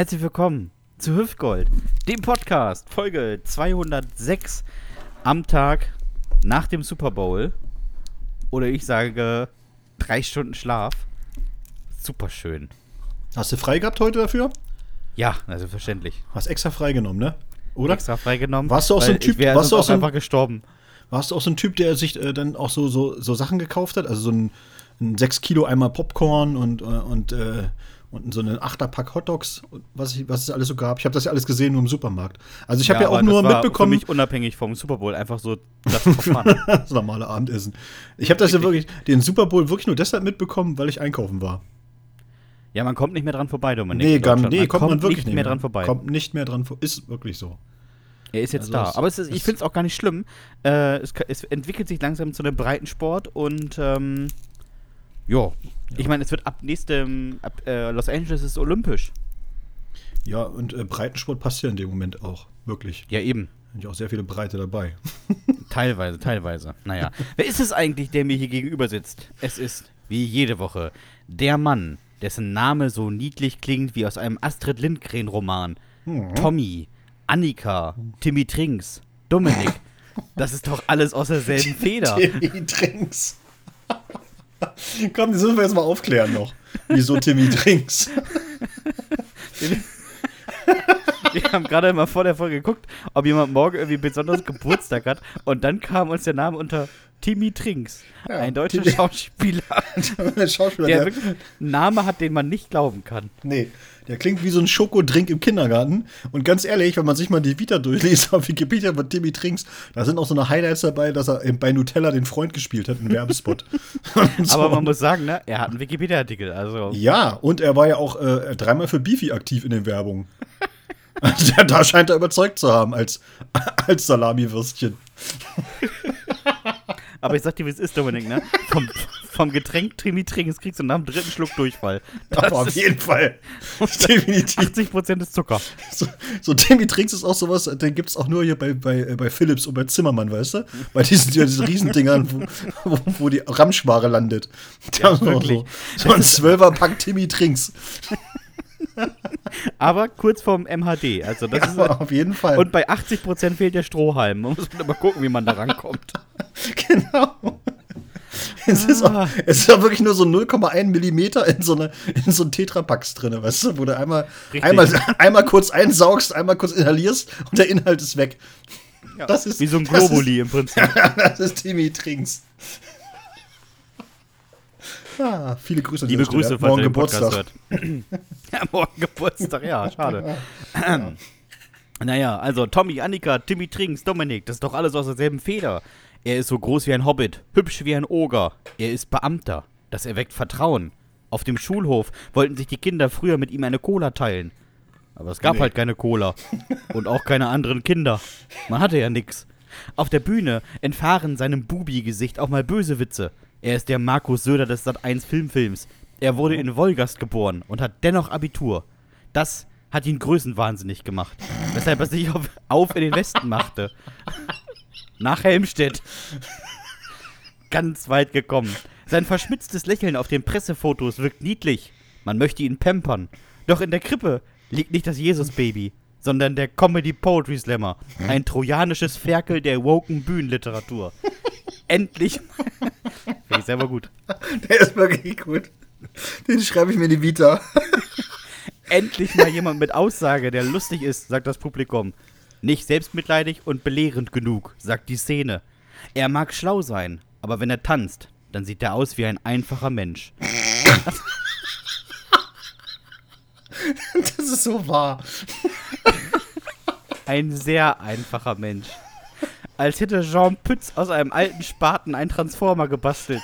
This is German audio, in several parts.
Herzlich willkommen zu Hüftgold, dem Podcast, Folge 206 am Tag nach dem Super Bowl. Oder ich sage drei Stunden Schlaf. Super schön. Hast du frei gehabt heute dafür? Ja, also verständlich. Hast extra freigenommen, ne? Oder? Extra freigenommen. Warst du auch so ein Typ- warst du sonst auch so ein- einfach gestorben. Warst du auch so ein Typ, der sich äh, dann auch so, so, so Sachen gekauft hat? Also so ein, ein 6 Kilo Eimer Popcorn und, äh, und, äh, und so einen Achterpack Hotdogs, was, ich, was es alles so gab. Ich habe das ja alles gesehen nur im Supermarkt. Also ich habe ja, auch aber nur das war mitbekommen, Für mich unabhängig vom Super Bowl, einfach so das das normale Abendessen. Ich habe das ja wirklich, den Super Bowl wirklich nur deshalb mitbekommen, weil ich einkaufen war. Ja, man kommt nicht mehr dran vorbei, Dominik. Nee, gar, nee kommt man wirklich nicht mehr dran vorbei. Kommt nicht mehr dran vorbei. Ist wirklich so. Er ist jetzt Also da. Aber ist, ich finde es auch gar nicht schlimm. Äh, es, es entwickelt sich langsam zu einem breiten Sport und ähm, jo. Ich meine, es wird ab nächstem, ab äh, Los Angeles ist olympisch. Ja, und äh, Breitensport passt ja in dem Moment auch. Wirklich. Ja, eben. Sind ja auch sehr viele Breite dabei. Teilweise, teilweise. Naja. Wer ist es eigentlich, der mir hier gegenüber sitzt? Es ist, wie jede Woche, der Mann, dessen Name so niedlich klingt wie aus einem Astrid Lindgren-Roman. Tommy, Annika, Timmy Trinks, Dominik. Das ist doch alles aus derselben Feder. Timmy Trinks. Komm, das müssen wir jetzt mal aufklären noch. Wieso Timmy Trinks? Wir haben gerade mal vor der Folge geguckt, ob jemand morgen irgendwie besonders Geburtstag hat. Und dann kam uns der Name unter Timmy Trinks. Ja, ein deutscher Timmy- Schauspieler, der Schauspieler, der der, wirklich einen Namen hat, den man nicht glauben kann. nee, der klingt wie so ein Schokodrink im Kindergarten. Und ganz ehrlich, wenn man sich mal die Vita durchliest auf Wikipedia von Timmy Trinks, da sind auch so eine Highlights dabei, dass er bei Nutella den Freund gespielt hat, im Werbespot. So. Aber man muss sagen, ne, er hat einen Wikipedia-Artikel. Also, Ja, und er war ja auch äh, dreimal für Beefy aktiv in den Werbungen. Also, da scheint er überzeugt zu haben als, als Salami-Würstchen. Aber ich sag dir, wie es ist, Dominik, ne? Vom, vom Getränk Timmy Trinks kriegst du nach dem dritten Schluck Durchfall. Aber auf jeden Fall. Definitiv. 80% ist Zucker. So, so Timmy Trinks ist auch sowas, den gibt es auch nur hier bei, bei, äh, bei Philips und bei Zimmermann, weißt du? Bei diesen, diesen Riesendingern, wo, wo, wo die Ramschware landet. Die Ja, haben wirklich. so, so ein Zwölferpack Timmy Trinks. Aber kurz vorm MHD. Also das ist, Aber auf jeden Fall. und bei 80% fehlt der Strohhalm. Man muss mal gucken, wie man da rankommt. genau. Es ist, auch, es ist auch wirklich nur so 0,1 Millimeter in so, eine, in so ein Tetrapacks drin, weißt du, wo du einmal, Richtig. einmal, einmal kurz einsaugst, einmal kurz inhalierst und der Inhalt ist weg. Ja, Das ist- wie so ein das ist- Globuli im Prinzip. das ist Timmy Trinks. Ah, viele Grüße. Liebe. Grüße, falls morgen Geburtstag. ja, morgen Geburtstag, ja, schade. naja, also Tommy, Annika, Timmy Trinks, Dominik, das ist doch alles aus derselben Feder. Er ist so groß wie ein Hobbit, hübsch wie ein Oger. Er ist Beamter. Das erweckt Vertrauen. Auf dem Schulhof wollten sich die Kinder früher mit ihm eine Cola teilen. Aber es gab Nee. halt keine Cola. Und auch keine anderen Kinder. Man hatte ja nix. Auf der Bühne entfahren seinem Bubi-Gesicht auch mal böse Witze. Er ist der Markus Söder des Sat1 Filmfilms. Er wurde in Wolgast geboren und hat dennoch Abitur. Das hat ihn größenwahnsinnig gemacht. Weshalb er sich auf, auf in den Westen machte. Nach Helmstedt. Ganz weit gekommen. Sein verschmitztes Lächeln auf den Pressefotos wirkt niedlich. Man möchte ihn pampern. Doch in der Krippe liegt nicht das Jesus-Baby, sondern der Comedy Poetry Slammer. Ein trojanisches Ferkel der woken Bühnenliteratur. Endlich. Finde ich selber gut. Der ist wirklich gut. Den schreibe ich mir in die Vita. Endlich mal jemand mit Aussage, der lustig ist, sagt das Publikum. Nicht selbstmitleidig und belehrend genug, sagt die Szene. Er mag schlau sein, aber wenn er tanzt, dann sieht er aus wie ein einfacher Mensch. Das ist so wahr. Ein sehr einfacher Mensch. Als hätte Jean Pütz aus einem alten Spaten einen Transformer gebastelt.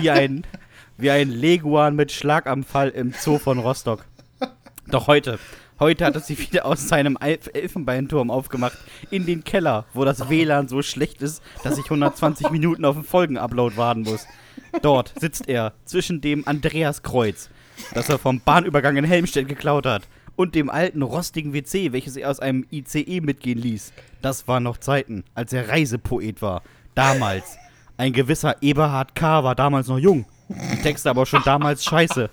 wie ein, wie ein Leguan mit Schlaganfall im Zoo von Rostock. Doch heute, heute hat er sich wieder aus seinem Elf Elfenbeinturm aufgemacht in den Keller, wo das WLAN so schlecht ist, dass ich 120 Minuten auf den Folgenupload warten muss. Dort sitzt er zwischen dem Andreaskreuz, das er vom Bahnübergang in Helmstedt geklaut hat, und dem alten rostigen WC, welches er aus einem ICE mitgehen ließ. Das waren noch Zeiten, als er Reisepoet war. Damals. Ein gewisser Eberhard K. war damals noch jung. Die Texte aber schon damals scheiße.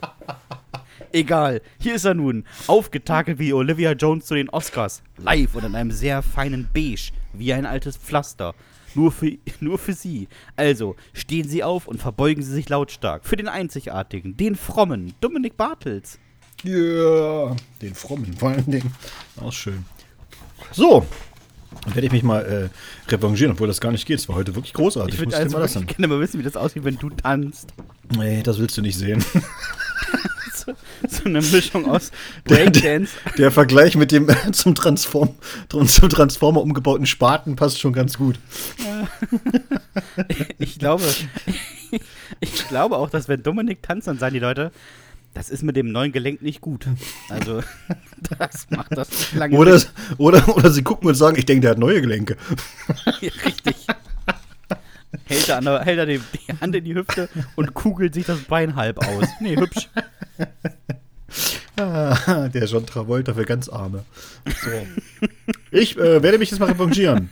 Egal, hier ist er nun, aufgetakelt wie Olivia Jones zu den Oscars. Live und in einem sehr feinen Beige, wie ein altes Pflaster. Nur für, nur für Sie. Also, stehen Sie auf und verbeugen Sie sich lautstark. Für den einzigartigen, den frommen Dominik Bartels. Ja, yeah. den frommen vor allen Dingen. Auch schön. So, dann werde ich mich mal äh, revanchieren, obwohl das gar nicht geht. Es war heute wirklich großartig. Ich würde also mal gerne mal wissen, wie das aussieht, wenn du tanzt. Nee, das willst du nicht sehen. so, so, eine Mischung aus Breakdance. Der, der, Vergleich mit dem zum, Transform, zum Transformer umgebauten Spaten passt schon ganz gut. Ja. Ich glaube, ich glaube auch, dass wenn Dominik tanzt, dann sagen die Leute, das ist mit dem neuen Gelenk nicht gut. Also, das macht das nicht lange. Oder, oder, oder sie gucken und sagen, ich denke, der hat neue Gelenke. Richtig. Hält er, der, hält er die, die, Hand in die Hüfte und kugelt sich das Bein halb aus. Nee, hübsch. Ah, der John Travolta für ganz Arme. So. Ich äh, werde mich jetzt mal revanchieren.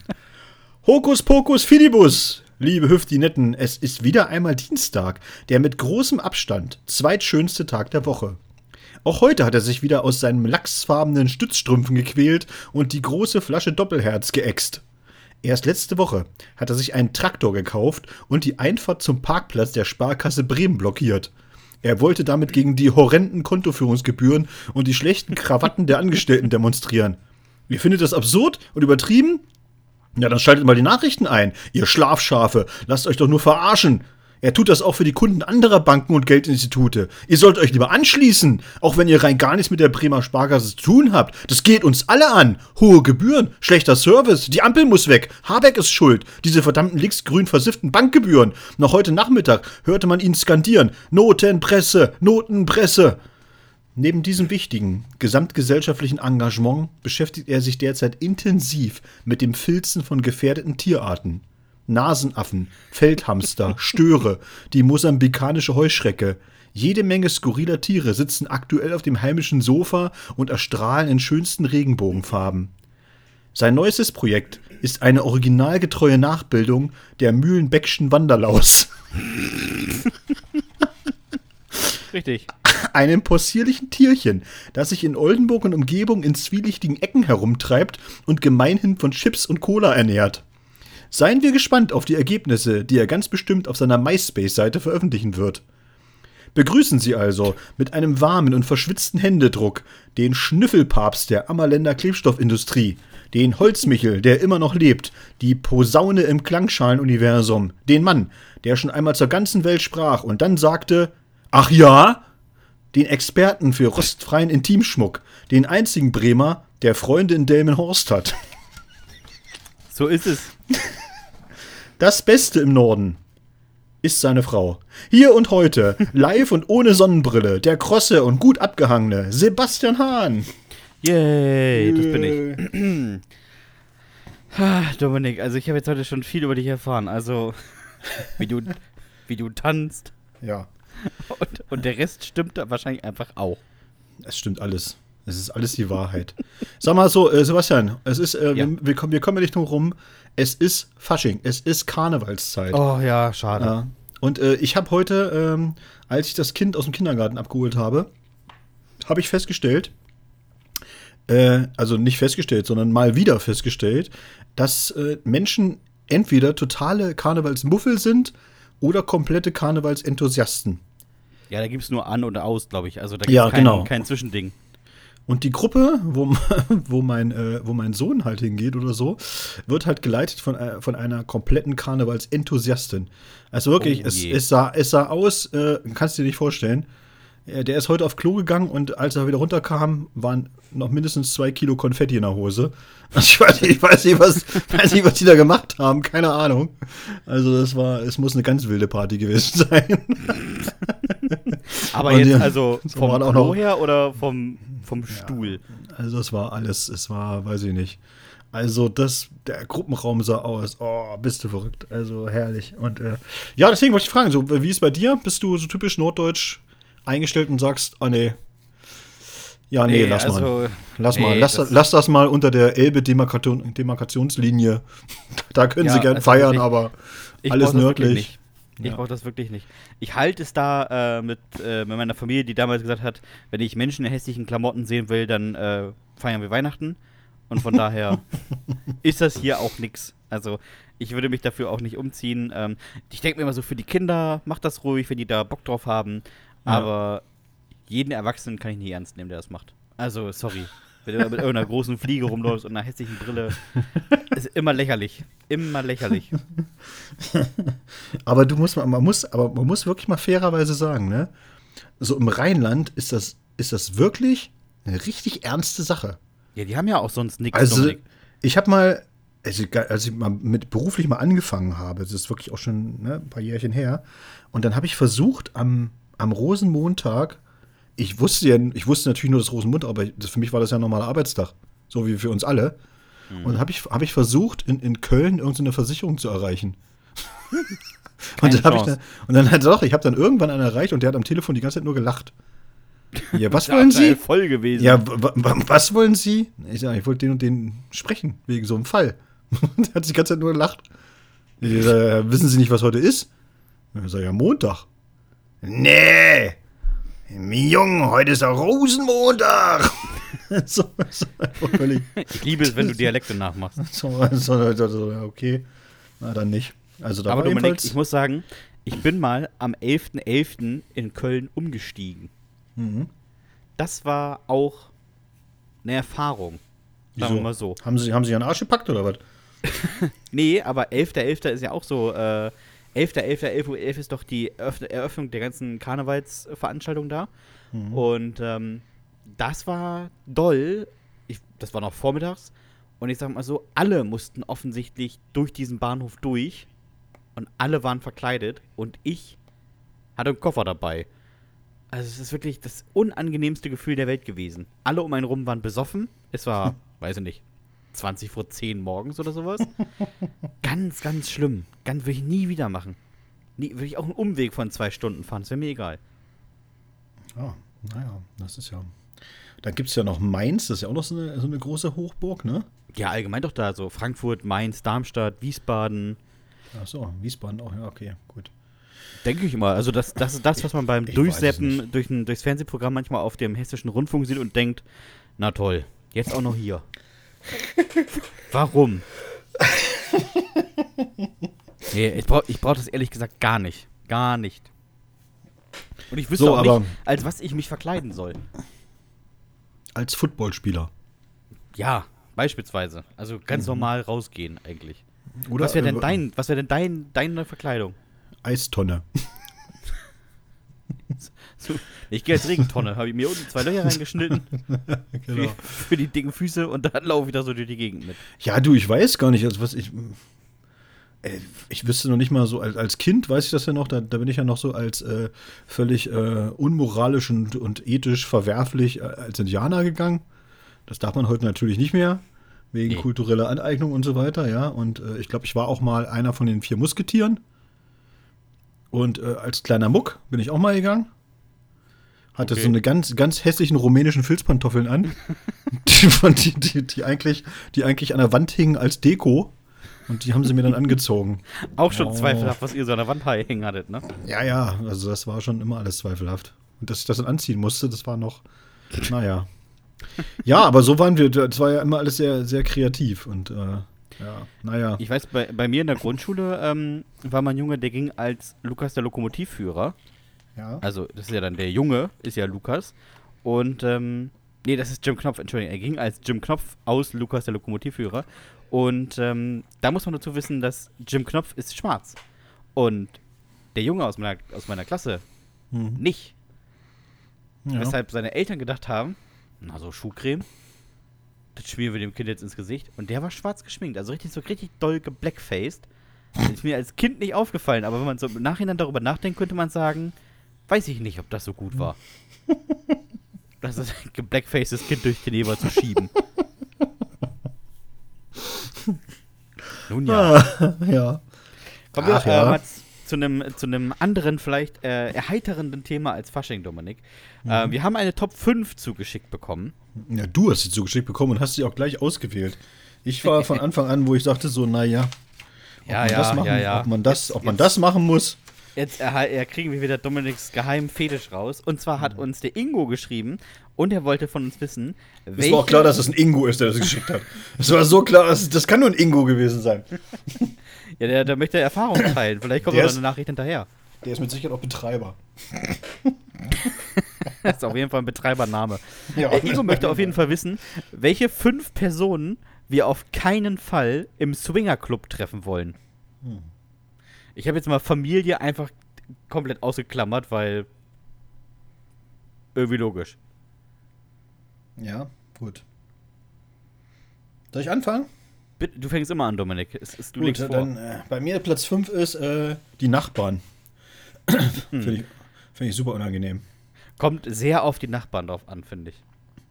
Hokus Pokus Fidibus. Liebe Hüftinetten, es ist wieder einmal Dienstag, der mit großem Abstand zweitschönste Tag der Woche. Auch heute hat er sich wieder aus seinen lachsfarbenen Stützstrümpfen gequält und die große Flasche Doppelherz geäxt. Erst letzte Woche hat er sich einen Traktor gekauft und die Einfahrt zum Parkplatz der Sparkasse Bremen blockiert. Er wollte damit gegen die horrenden Kontoführungsgebühren und die schlechten Krawatten der Angestellten demonstrieren. Ihr findet das absurd und übertrieben? Ja, dann schaltet mal die Nachrichten ein. Ihr Schlafschafe, lasst euch doch nur verarschen. Er tut das auch für die Kunden anderer Banken und Geldinstitute. Ihr sollt euch lieber anschließen, auch wenn ihr rein gar nichts mit der Bremer Sparkasse zu tun habt. Das geht uns alle an. Hohe Gebühren, schlechter Service, die Ampel muss weg. Habeck ist schuld. Diese verdammten linksgrün versifften Bankgebühren. Noch heute Nachmittag hörte man ihn skandieren. Notenpresse, Notenpresse. Neben diesem wichtigen gesamtgesellschaftlichen Engagement beschäftigt er sich derzeit intensiv mit dem Filzen von gefährdeten Tierarten. Nasenaffen, Feldhamster, Störe, die mosambikanische Heuschrecke. Jede Menge skurriler Tiere sitzen aktuell auf dem heimischen Sofa und erstrahlen in schönsten Regenbogenfarben. Sein neuestes Projekt ist eine originalgetreue Nachbildung der Mühlenbeckschen Wanderlaus. Richtig einem possierlichen Tierchen, das sich in Oldenburg und Umgebung in zwielichtigen Ecken herumtreibt und gemeinhin von Chips und Cola ernährt. Seien wir gespannt auf die Ergebnisse, die er ganz bestimmt auf seiner MySpace-Seite veröffentlichen wird. Begrüßen Sie also mit einem warmen und verschwitzten Händedruck den Schnüffelpapst der Ammerländer Klebstoffindustrie, den Holzmichel, der immer noch lebt, die Posaune im Klangschalenuniversum, den Mann, der schon einmal zur ganzen Welt sprach und dann sagte: Ach ja? den Experten für rostfreien Intimschmuck, den einzigen Bremer, der Freunde in Delmenhorst hat. So ist es. Das Beste im Norden ist seine Frau. Hier und heute, live und ohne Sonnenbrille, der krosse und gut abgehangene Sebastian Hahn. Yay, das bin ich. Dominik, also ich habe jetzt heute schon viel über dich erfahren. Also, wie du, wie du tanzt. Ja. Und, und der Rest stimmt da wahrscheinlich einfach auch. Es stimmt alles. Es ist alles die Wahrheit. Sag mal so, äh, Sebastian, es ist, äh, ja. wir, wir, kommen, wir kommen ja nicht drum rum. Es ist Fasching, es ist Karnevalszeit. Oh ja, schade. Ja. Und äh, ich habe heute, ähm, als ich das Kind aus dem Kindergarten abgeholt habe, habe ich festgestellt, äh, also nicht festgestellt, sondern mal wieder festgestellt, dass äh, Menschen entweder totale Karnevalsmuffel sind oder komplette Karnevalsenthusiasten. Ja, da gibt es nur an oder aus, glaube ich. Also da gibt es ja, kein, genau. kein Zwischending. Und die Gruppe, wo, wo, mein, äh, wo mein Sohn halt hingeht oder so, wird halt geleitet von, äh, von einer kompletten Karnevalsenthusiastin. Also wirklich, oh es, es, sah, es sah aus, äh, kannst du dir nicht vorstellen, der ist heute auf Klo gegangen und als er wieder runterkam, waren noch mindestens zwei Kilo Konfetti in der Hose. Also ich weiß, ich weiß, nicht, was, weiß nicht, was die da gemacht haben, keine Ahnung. Also das war, es muss eine ganz wilde Party gewesen sein. Aber und jetzt also vom Klo noch, her oder vom, vom Stuhl? Ja, also es war alles, es war, weiß ich nicht. Also das, der Gruppenraum sah aus, oh, bist du verrückt, also herrlich. Und äh, ja, deswegen wollte ich fragen, so, wie ist es bei dir? Bist du so typisch norddeutsch eingestellt und sagst, oh nee, ja, nee, nee lass also, mal. Lass nee, mal. Lass das, lass das mal unter der Elbe-Demarkationslinie. da können ja, sie gern also feiern, ich, aber alles nördlich. Ich Ja. brauche das wirklich nicht. Ich halte es da äh, mit, äh, mit meiner Familie, die damals gesagt hat, wenn ich Menschen in hässlichen Klamotten sehen will, dann äh, feiern wir Weihnachten. Und von daher ist das hier auch nix. Also ich würde mich dafür auch nicht umziehen. Ähm, ich denke mir immer so, für die Kinder, macht das ruhig, wenn die da Bock drauf haben. Ja. Aber jeden Erwachsenen kann ich nicht ernst nehmen, der das macht. Also, sorry. Wenn du mit irgendeiner großen Fliege rumläufst und einer hässlichen Brille, ist immer lächerlich. Immer lächerlich. Aber du musst mal, man muss, aber man muss wirklich mal fairerweise sagen, ne? So im Rheinland ist das, ist das wirklich eine richtig ernste Sache. Ja, die haben ja auch sonst nichts. Also, Dominik. ich habe mal, also, als ich mal mit beruflich mal angefangen habe, das ist wirklich auch schon ne, ein paar Jährchen her, und dann habe ich versucht, am, am Rosenmontag, ich wusste ja, ich wusste natürlich nur das Rosenmontag, aber das, für mich war das ja ein normaler Arbeitstag, so wie für uns alle. Und dann habe ich, hab ich versucht, in, in Köln irgendeine Versicherung zu erreichen. Und dann habe ich dann, und dann hat doch, ich habe dann irgendwann einen erreicht und der hat am Telefon die ganze Zeit nur gelacht. Ja, was wollen Sie? voll gewesen. Ja, wa- wa- was wollen Sie? Ich sag, ich wollte den und den sprechen, wegen so einem Fall. Der hat sich die ganze Zeit nur gelacht. Ich sag, wissen Sie nicht, was heute ist? Ich sag, ja, Montag. Nee! Junge, heute ist der Rosenmontag! so, so, völlig. Ich liebe es, wenn du Dialekte nachmachst. So, so, so, okay. Na, dann nicht. Also, da Aber war Dominik, jedenfalls. ich muss sagen, ich bin mal am 11.11. in Köln umgestiegen. Mhm. Das war auch eine Erfahrung. Sagen wir mal so. Haben Sie, haben Sie Ihren Arsch gepackt oder was? Nee, aber 11.11. ist ja auch so. Äh, 11.11. 11 Uhr 11 ist doch die Eröff Eröffnung der ganzen Karnevalsveranstaltung da. Und ähm, das war doll. Ich, das war noch vormittags. Und ich sag mal so, alle mussten offensichtlich durch diesen Bahnhof durch. Und alle waren verkleidet. Und ich hatte einen Koffer dabei. Also es ist wirklich das unangenehmste Gefühl der Welt gewesen. Alle um einen rum waren besoffen. Es war, weiß ich nicht, 20 vor 10 morgens oder sowas. ganz, ganz schlimm. Ganz würde ich nie wieder machen. Nie, würde ich auch einen Umweg von zwei Stunden fahren. Das wäre mir egal. Ah, naja, das ist ja. Dann gibt es ja noch Mainz, das ist ja auch noch so eine, so eine große Hochburg, ne? Ja, allgemein doch da so. Frankfurt, Mainz, Darmstadt, Wiesbaden. Ach so, Wiesbaden auch, ja, okay, gut. Denke ich immer. Also das, das ist das, was man beim Ich es Durchseppen durch ein, durchs Fernsehprogramm manchmal auf dem hessischen Rundfunk sieht und denkt, na toll, jetzt auch noch hier. Warum? nee, ich brauche ich brauch das ehrlich gesagt gar nicht. Gar nicht. Und ich wüsste So, auch aber- nicht, als was ich mich verkleiden soll. Als Footballspieler. Ja, beispielsweise. Also ganz normal rausgehen eigentlich. Oder was wäre denn äh, dein, was wäre denn dein, deine Verkleidung? Eistonne. Ich gehe als Regentonne, habe ich mir unten zwei Löcher reingeschnitten Genau. für, für die dicken Füße und dann laufe ich da so durch die Gegend mit. Ja, du, ich weiß gar nicht, also was ich. äh, Ich wüsste noch nicht mal so, als, als Kind weiß ich das ja noch, da, da bin ich ja noch so als äh, völlig äh, unmoralisch und, und ethisch verwerflich äh, als Indianer gegangen. Das darf man heute natürlich nicht mehr, wegen Nee. kultureller Aneignung und so weiter, ja. Und äh, ich glaube, ich war auch mal einer von den vier Musketieren. Und als kleiner Muck bin ich auch mal gegangen. Hatte Okay. so eine ganz, ganz hässlichen rumänischen Filzpantoffeln an, die, die, die, die, eigentlich, die eigentlich an der Wand hingen als Deko. Und die haben sie mir dann angezogen. Auch schon Oh. zweifelhaft, was ihr so an der Wand hängen hattet, ne? Ja, ja, also das war schon immer alles zweifelhaft. Und dass ich das dann anziehen musste, das war noch, naja. Ja, aber so waren wir, das war ja immer alles sehr, sehr kreativ und äh, ja, naja. Ich weiß, bei, bei mir in der Grundschule ähm, war mein Junge, der ging als Lukas der Lokomotivführer. Ja. Also, das ist ja dann der Junge, ist ja Lukas. Und, ähm, nee, das ist Jim Knopf, Entschuldigung. Er ging als Jim Knopf aus Lukas der Lokomotivführer. Und ähm, da muss man dazu wissen, dass Jim Knopf ist schwarz. Und der Junge aus meiner, aus meiner Klasse Mhm. nicht. ja. Weshalb seine Eltern gedacht haben, na so Schuhcreme, das schmieren wir dem Kind jetzt ins Gesicht. Und der war schwarz geschminkt, also richtig so richtig doll geblackfaced. Das ist mir als Kind nicht aufgefallen, aber wenn man so im Nachhinein darüber nachdenkt, könnte man sagen, weiß ich nicht, ob das so gut war. das ist ein geblackfacedes Kind durch den Eber zu schieben. Nun ja. Ah, ja. Kommen wir Ach äh, ja. zu einem zu einem anderen, vielleicht äh, erheiternden Thema als Fasching, Dominik. Mhm. Äh, wir haben eine Top 5 zugeschickt bekommen. Ja, du hast sie zugeschickt bekommen und hast sie auch gleich ausgewählt. Ich war von Anfang an, wo ich sagte so, naja, ob Ja, man ja, das machen, ja, ja. ob man das, ob man das machen muss. Jetzt kriegen wir wieder Dominiks geheimen Fetisch raus. Und zwar hat uns der Ingo geschrieben und er wollte von uns wissen, Es war auch klar, dass es ein Ingo ist, der das geschickt hat. Es war so klar, das, das kann nur ein Ingo gewesen sein. Ja, der, der möchte Erfahrung teilen. Vielleicht kommt Der noch eine Nachricht hinterher. Der ist mit Sicherheit auch Betreiber. Das ist auf jeden Fall ein Betreibername. Ja. Äh, Ingo möchte auf jeden Fall wissen, welche fünf Personen wir auf keinen Fall im Swingerclub treffen wollen. Hm. Ich habe jetzt mal Familie einfach komplett ausgeklammert, weil irgendwie logisch. Ja, gut. Soll ich anfangen? Bitte, du fängst immer an, Dominik. Es, es, du Gut, legst vor. dann äh, bei mir Platz 5 ist äh, die Nachbarn. Finde ich, find ich super unangenehm. Kommt sehr auf die Nachbarn drauf an, finde ich.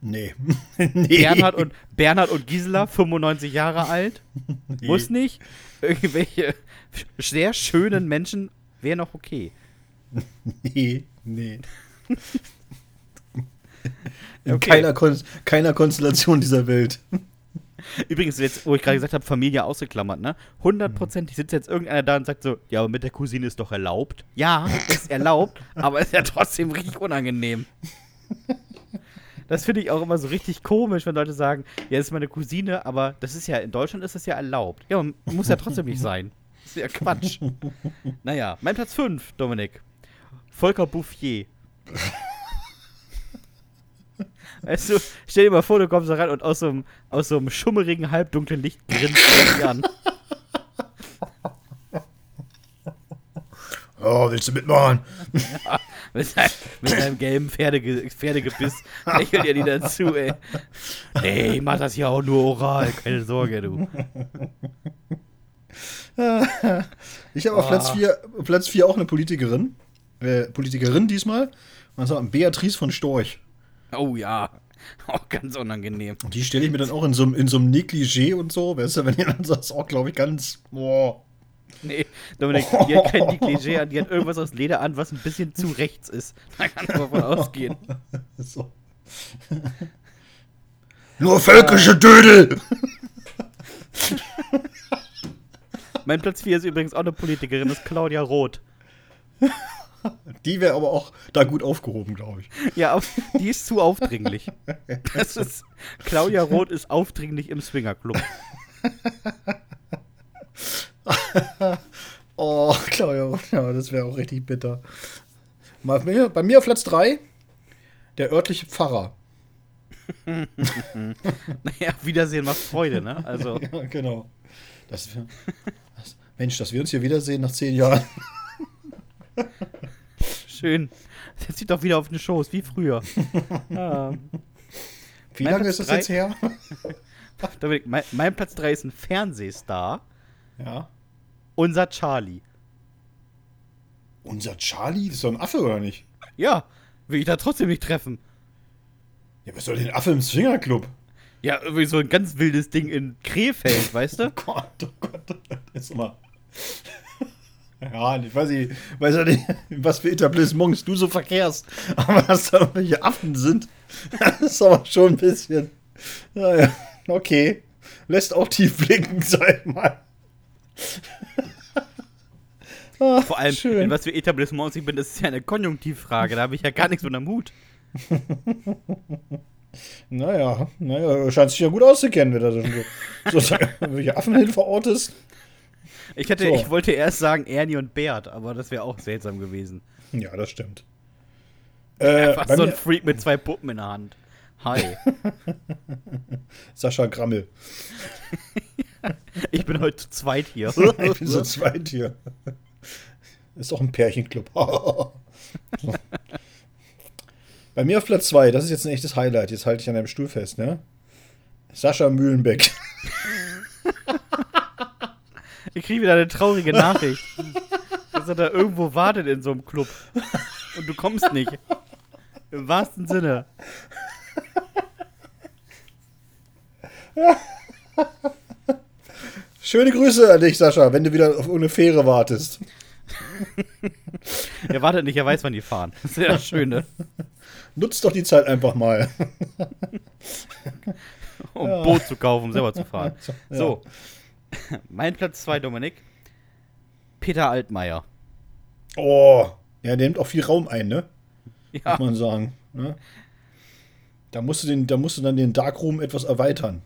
Nee. nee. Bernhard und, Bernhard und Gisela, 95 Jahre alt. Nee. Muss nicht. Irgendwelche sehr schönen Menschen wäre noch okay. Nee, nee. In Okay. keiner, Kon keiner Konstellation dieser Welt. Übrigens, jetzt, wo ich gerade gesagt habe, Familie ausgeklammert, ne? 100% sitzt jetzt irgendeiner da und sagt so, ja, aber mit der Cousine ist doch erlaubt. Ja, ist erlaubt, aber ist ja trotzdem richtig unangenehm. Das finde ich auch immer so richtig komisch, wenn Leute sagen, ja, das ist meine Cousine, aber das ist ja, in Deutschland ist das ja erlaubt. Ja, muss ja trotzdem nicht sein. Das ist ja Quatsch. Naja, mein Platz 5, Dominik. Volker Bouffier. Weißt du, stell dir mal vor, du kommst da rein und aus so einem, aus so einem schummerigen, halbdunklen Licht grinst er dich an. Oh, willst du mitmachen? Mit, seinem, mit seinem gelben Pferdege Pferdegebiss lächelt er die dazu, ey. Nee, ich mach das hier auch nur oral, keine Sorge, du. Ich habe auf Ah. Platz 4 Platz vier auch eine Politikerin. Äh, Politikerin diesmal. Und zwar Beatrice von Storch. Oh ja, auch ganz unangenehm. Und die stelle ich mir dann auch in so, einem- in so einem Negligé und so. Weißt du, wenn ihr dann sagst, auch, glaube ich, ganz. Boah. Nee, Dominik, die hat kein Negligé an, die hat irgendwas aus Leder an, was ein bisschen zu rechts ist. Da kannst du davon ausgehen. So. Nur völkische Dödel! Mein Platz 4 ist übrigens auch eine Politikerin, das ist Claudia Roth. Die wäre aber auch da gut aufgehoben, glaube ich. Ja, aber die ist zu aufdringlich. Das ist, Claudia Roth ist aufdringlich im Swingerclub. Oh, Claudia, ja, das wäre auch richtig bitter. Mal bei mir, bei mir auf Platz 3 der örtliche Pfarrer. Naja, Wiedersehen macht Freude, ne? Also, Ja, genau. Das, das, Mensch, dass wir uns hier wiedersehen nach zehn Jahren. schön. Setz dich doch wieder auf eine Shows, wie früher. Ja. Wie lange Platz ist das drei- jetzt her? Dominik, mein, mein Platz 3 ist ein Fernsehstar. Ja. Unser Charlie. Unser Charlie, das ist doch ein Affe, oder nicht? Ja, will ich da trotzdem nicht treffen. Ja, was soll denn ein Affe im Swingerclub? Ja, irgendwie so ein ganz wildes Ding in Krefeld, weißt du? Gott, oh Gott, das ist immer. Ja, ich weiß nicht, weiß ja nicht, was für Etablissements du so verkehrst. Aber dass da irgendwelche Affen sind, das ist aber schon ein bisschen. Naja, okay. Lässt auch tief blicken, sag ich mal. Ah, Vor allem, schön. in was für Etablissements ich bin, das ist ja eine Konjunktivfrage. Da habe ich ja gar nichts am Hut. Naja, naja, scheint sich ja gut auszukennen, wenn dann so, so welche Affen hin verortest. Ich, hätte, So. ich wollte erst sagen Ernie und Bert, aber das wäre auch seltsam gewesen. Ja, das stimmt. Äh, Einfach so ein Freak mit zwei Puppen in der Hand. Hi, Sascha Grammel. ich bin heute zu zweit hier. Ich bin so zweit hier. Ist doch ein Pärchenclub. So. Bei mir auf Platz 2, das ist jetzt ein echtes Highlight. Jetzt halte ich an einem Stuhl fest, ne? Sascha Mühlenbeck. Ich kriege wieder eine traurige Nachricht. dass er da irgendwo wartet in so einem Club. Und du kommst nicht. Im wahrsten Sinne. Schöne Grüße an dich, Sascha, wenn du wieder auf irgendeine Fähre wartest. Er wartet nicht, er weiß, wann die fahren. Das ist ja das Schöne. Nutzt doch die Zeit einfach mal. Um ein Boot zu kaufen, um selber zu fahren. Ja. So. Mein Platz 2, Dominik. Peter Altmaier. Oh, ja, der nimmt auch viel Raum ein, ne? Ja, Muss man sagen. Ne? Da, musst du den, da musst du dann den Darkroom etwas erweitern.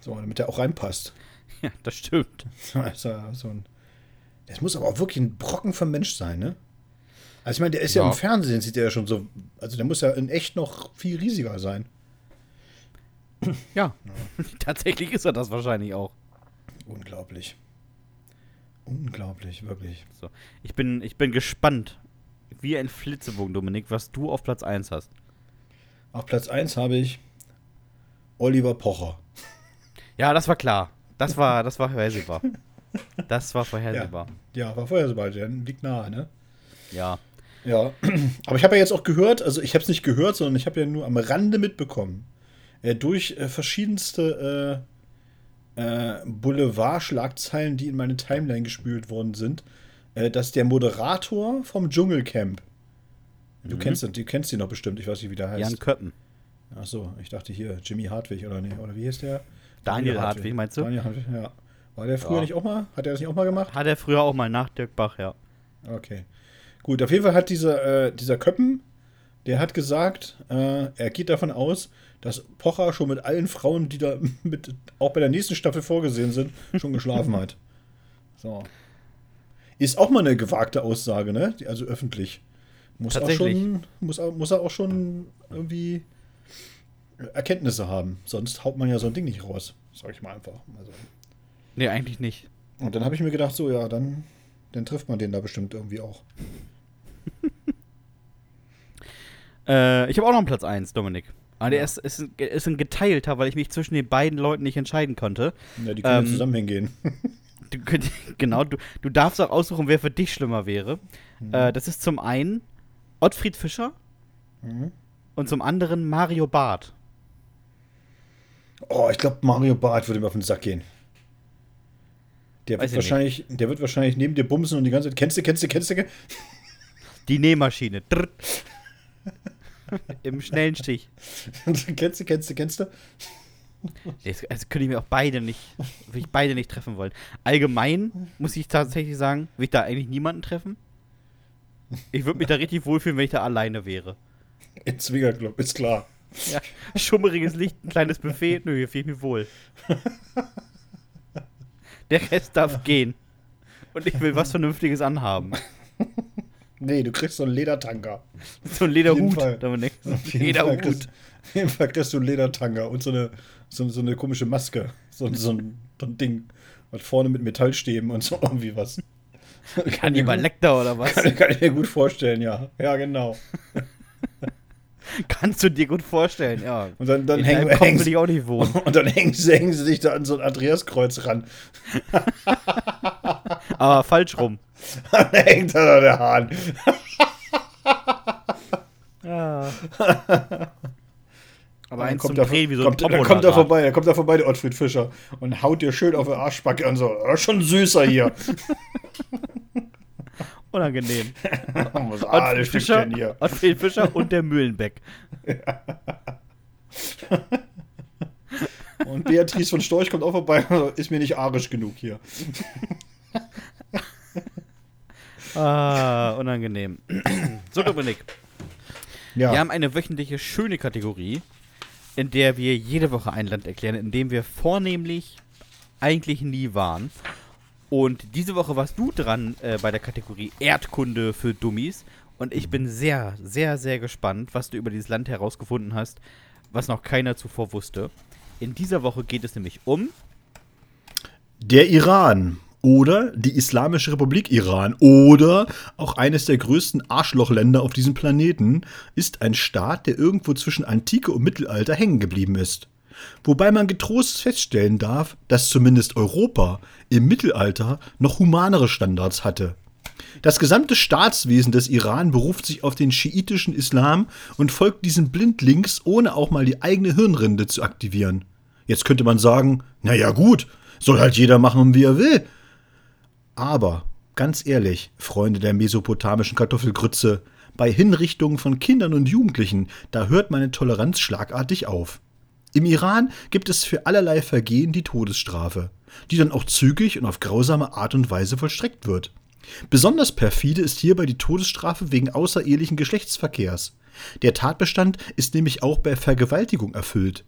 So, damit der auch reinpasst. Ja das stimmt. Ja so ein, das muss aber auch wirklich ein Brocken vom Mensch sein, ne? Also ich meine, der ist ja. Ja. im Fernsehen, sieht der ja schon so. Also der muss ja in echt noch viel riesiger sein. Ja, tatsächlich ist er das wahrscheinlich auch. Unglaublich. Unglaublich, wirklich. So. Ich, bin, ich bin gespannt, wie ein Flitzebogen, Dominik, was du auf Platz 1 hast. Auf Platz 1 habe ich Oliver Pocher. Ja, das war klar. Das war, das war vorhersehbar. Das war vorhersehbar. Ja, war vorher so bald, der liegt nahe, ne? Ja. Ja, aber ich habe ja jetzt auch gehört, also ich habe es nicht gehört, sondern ich habe ja nur am Rande mitbekommen, äh, durch äh, verschiedenste äh, äh, Boulevard-Schlagzeilen, die in meine Timeline gespült worden sind, äh, dass der Moderator vom Dschungelcamp, du Mhm. kennst den, du kennst ihn doch bestimmt, ich weiß nicht, wie der heißt. Jan Köppen. Ach so, ich dachte hier Jimmy Hartwig oder nee, oder wie hieß der? Daniel Hartwig, meinst du? Daniel Hartwig, ja. War der früher Ja. nicht auch mal? Hat er das nicht auch mal gemacht? Hat er früher auch mal nach Dirk Bach, ja. Okay. Gut, auf jeden Fall hat dieser, äh, dieser Köppen, der hat gesagt, äh, er geht davon aus, dass Pocher schon mit allen Frauen, die da mit, auch bei der nächsten Staffel vorgesehen sind, schon geschlafen hat. So. Ist auch mal eine gewagte Aussage, ne? Also öffentlich. Muss auch schon, muss, muss er auch schon irgendwie Erkenntnisse haben. Sonst haut man ja so ein Ding nicht raus. Sag ich mal einfach. Also. Nee, eigentlich nicht. Und dann habe ich mir gedacht, so, ja, dann, dann trifft man den da bestimmt irgendwie auch. Äh, ich habe auch noch einen Platz 1, Dominik. Aber der ist, ist, ein, ist ein geteilter, weil ich mich zwischen den beiden Leuten nicht entscheiden konnte. Ja, die können Ähm, ja zusammen hingehen. Du, genau, du, du darfst auch aussuchen, wer für dich schlimmer wäre. Äh, das ist zum einen Ottfried Fischer Mhm. und zum anderen Mario Barth. Oh, ich glaube, Mario Barth würde mir auf den Sack gehen. Der Weiß wird, ich wahrscheinlich, der wird wahrscheinlich neben dir bumsen und die ganze Zeit. Kennst du, kennst du, kennst du? Die Nähmaschine. Im schnellen Stich. kennst du, kennst du, kennst du? Das, also könnte ich mir auch beide nicht, würde ich beide nicht treffen wollen. Allgemein muss ich tatsächlich sagen, will ich da eigentlich niemanden treffen. Ich würde mich da richtig wohlfühlen, wenn ich da alleine wäre. In Zwingerclub, ist klar. Ja, schummeriges Licht, ein kleines Buffet, nö, hier fühle ich mich wohl. Der Rest darf gehen. Und ich will was Vernünftiges anhaben. Nee, du kriegst so einen Ledertanker. So ein Auf jeden Lederhut. Dominik. So Lederhut. auf jeden Fall kriegst du einen Ledertanker und so eine, so, so eine komische Maske. So, so, ein, so ein Ding. Was vorne mit Metallstäben und so irgendwie was. Kann jemand Lecter oder was? Kann, kann ich mir gut vorstellen, ja. Ja, genau. Kannst du dir gut vorstellen, ja. Und dann, dann hängen, will ich auch nicht wohnen. und dann hängen, sie- hängen sie sich da an so ein Andreaskreuz ran. Aber falsch rum. Dann hängt da der Hahn. Ja. Aber Dann eins kommt Drehen wie so ein kommt, dann kommt da. vorbei, dann kommt er vorbei, der Ottfried Fischer, und haut dir schön auf die Arschbacke und so, "Oh, schon süßer hier. Unangenehm. Was Ottfried Fischer, hier. Ottfried Fischer und der Mühlenbeck. Und Beatrice von Storch kommt auch vorbei, ist mir nicht arisch genug hier. Ah, unangenehm. so, Dominik. Ja, Wir haben eine wöchentliche schöne Kategorie, in der wir jede Woche ein Land erklären, in dem wir vornehmlich eigentlich nie waren. Und diese Woche warst du dran äh, bei der Kategorie Erdkunde für Dummies. Und ich bin sehr, sehr, sehr gespannt, was du über dieses Land herausgefunden hast, was noch keiner zuvor wusste. In dieser Woche geht es nämlich um der Iran oder die Islamische Republik Iran oder auch eines der größten Arschlochländer auf diesem Planeten ist ein Staat, der irgendwo zwischen Antike und Mittelalter hängen geblieben ist. Wobei man getrost feststellen darf, dass zumindest Europa im Mittelalter noch humanere Standards hatte. Das gesamte Staatswesen des Iran beruft sich auf den schiitischen Islam und folgt diesen blindlings, ohne auch mal die eigene Hirnrinde zu aktivieren. Jetzt könnte man sagen, naja gut, soll halt jeder machen, wie er will. Aber, ganz ehrlich, Freunde der mesopotamischen Kartoffelgrütze, bei Hinrichtungen von Kindern und Jugendlichen, da hört meine Toleranz schlagartig auf. Im Iran gibt es für allerlei Vergehen die Todesstrafe, die dann auch zügig und auf grausame Art und Weise vollstreckt wird. Besonders perfide ist hierbei die Todesstrafe wegen außerehelichen Geschlechtsverkehrs. Der Tatbestand ist nämlich auch bei Vergewaltigung erfüllt.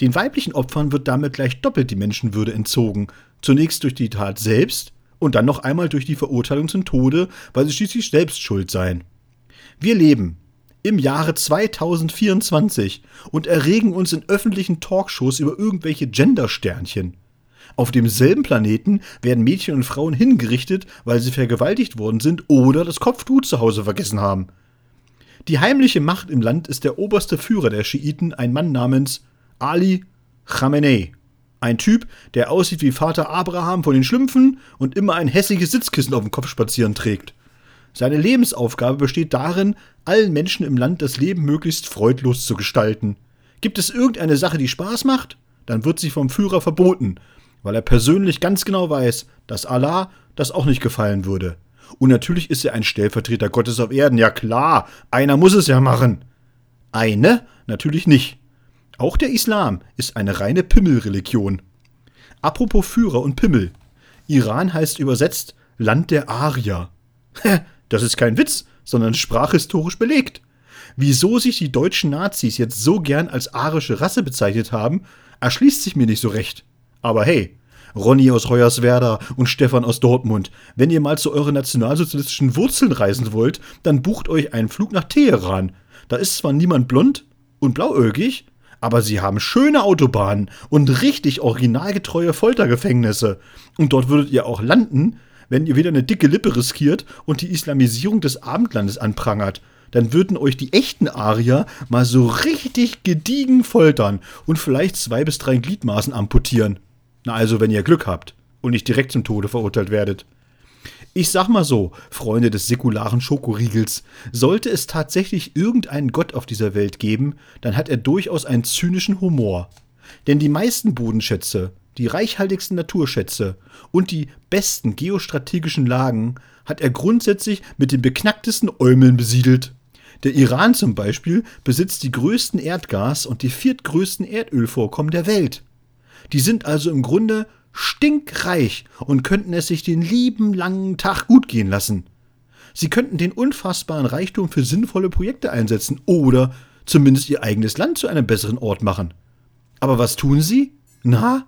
Den weiblichen Opfern wird damit gleich doppelt die Menschenwürde entzogen, zunächst durch die Tat selbst und dann noch einmal durch die Verurteilung zum Tode, weil sie schließlich selbst schuld seien. Wir leben im Jahre 2024 und erregen uns in öffentlichen Talkshows über irgendwelche Gendersternchen. Auf demselben Planeten werden Mädchen und Frauen hingerichtet, weil sie vergewaltigt worden sind oder das Kopftuch zu Hause vergessen haben. Die heimliche Macht im Land ist der oberste Führer der Schiiten, ein Mann namens Ali Khamenei. Ein Typ, der aussieht wie Vater Abraham von den Schlümpfen und immer ein hässliches Sitzkissen auf dem Kopf spazieren trägt. Seine Lebensaufgabe besteht darin, allen Menschen im Land das Leben möglichst freudlos zu gestalten. Gibt es irgendeine Sache, die Spaß macht, dann wird sie vom Führer verboten, weil er persönlich ganz genau weiß, dass Allah das auch nicht gefallen würde. Und natürlich ist er ein Stellvertreter Gottes auf Erden, ja klar, einer muss es ja machen. Eine? Natürlich nicht. Auch der Islam ist eine reine Pimmelreligion. Apropos Führer und Pimmel. Iran heißt übersetzt Land der Arier. Das ist kein Witz, sondern sprachhistorisch belegt. Wieso sich die deutschen Nazis jetzt so gern als arische Rasse bezeichnet haben, erschließt sich mir nicht so recht. Aber hey, Ronny aus Hoyerswerda und Stefan aus Dortmund, wenn ihr mal zu euren nationalsozialistischen Wurzeln reisen wollt, dann bucht euch einen Flug nach Teheran. Da ist zwar niemand blond und blauäugig, aber sie haben schöne Autobahnen und richtig originalgetreue Foltergefängnisse. Und dort würdet ihr auch landen, wenn ihr wieder eine dicke Lippe riskiert und die Islamisierung des Abendlandes anprangert. Dann würden euch die echten Arier mal so richtig gediegen foltern und vielleicht zwei bis drei Gliedmaßen amputieren. Na also, wenn ihr Glück habt und nicht direkt zum Tode verurteilt werdet. Ich sag mal so, Freunde des säkularen Schokoriegels, sollte es tatsächlich irgendeinen Gott auf dieser Welt geben, dann hat er durchaus einen zynischen Humor. Denn die meisten Bodenschätze, die reichhaltigsten Naturschätze und die besten geostrategischen Lagen hat er grundsätzlich mit den beknacktesten Äumeln besiedelt. Der Iran zum Beispiel besitzt die größten Erdgas- und die viertgrößten Erdölvorkommen der Welt. Die sind also im Grunde stinkreich und könnten es sich den lieben langen Tag gut gehen lassen. Sie könnten den unfassbaren Reichtum für sinnvolle Projekte einsetzen oder zumindest ihr eigenes Land zu einem besseren Ort machen. Aber was tun sie? Na?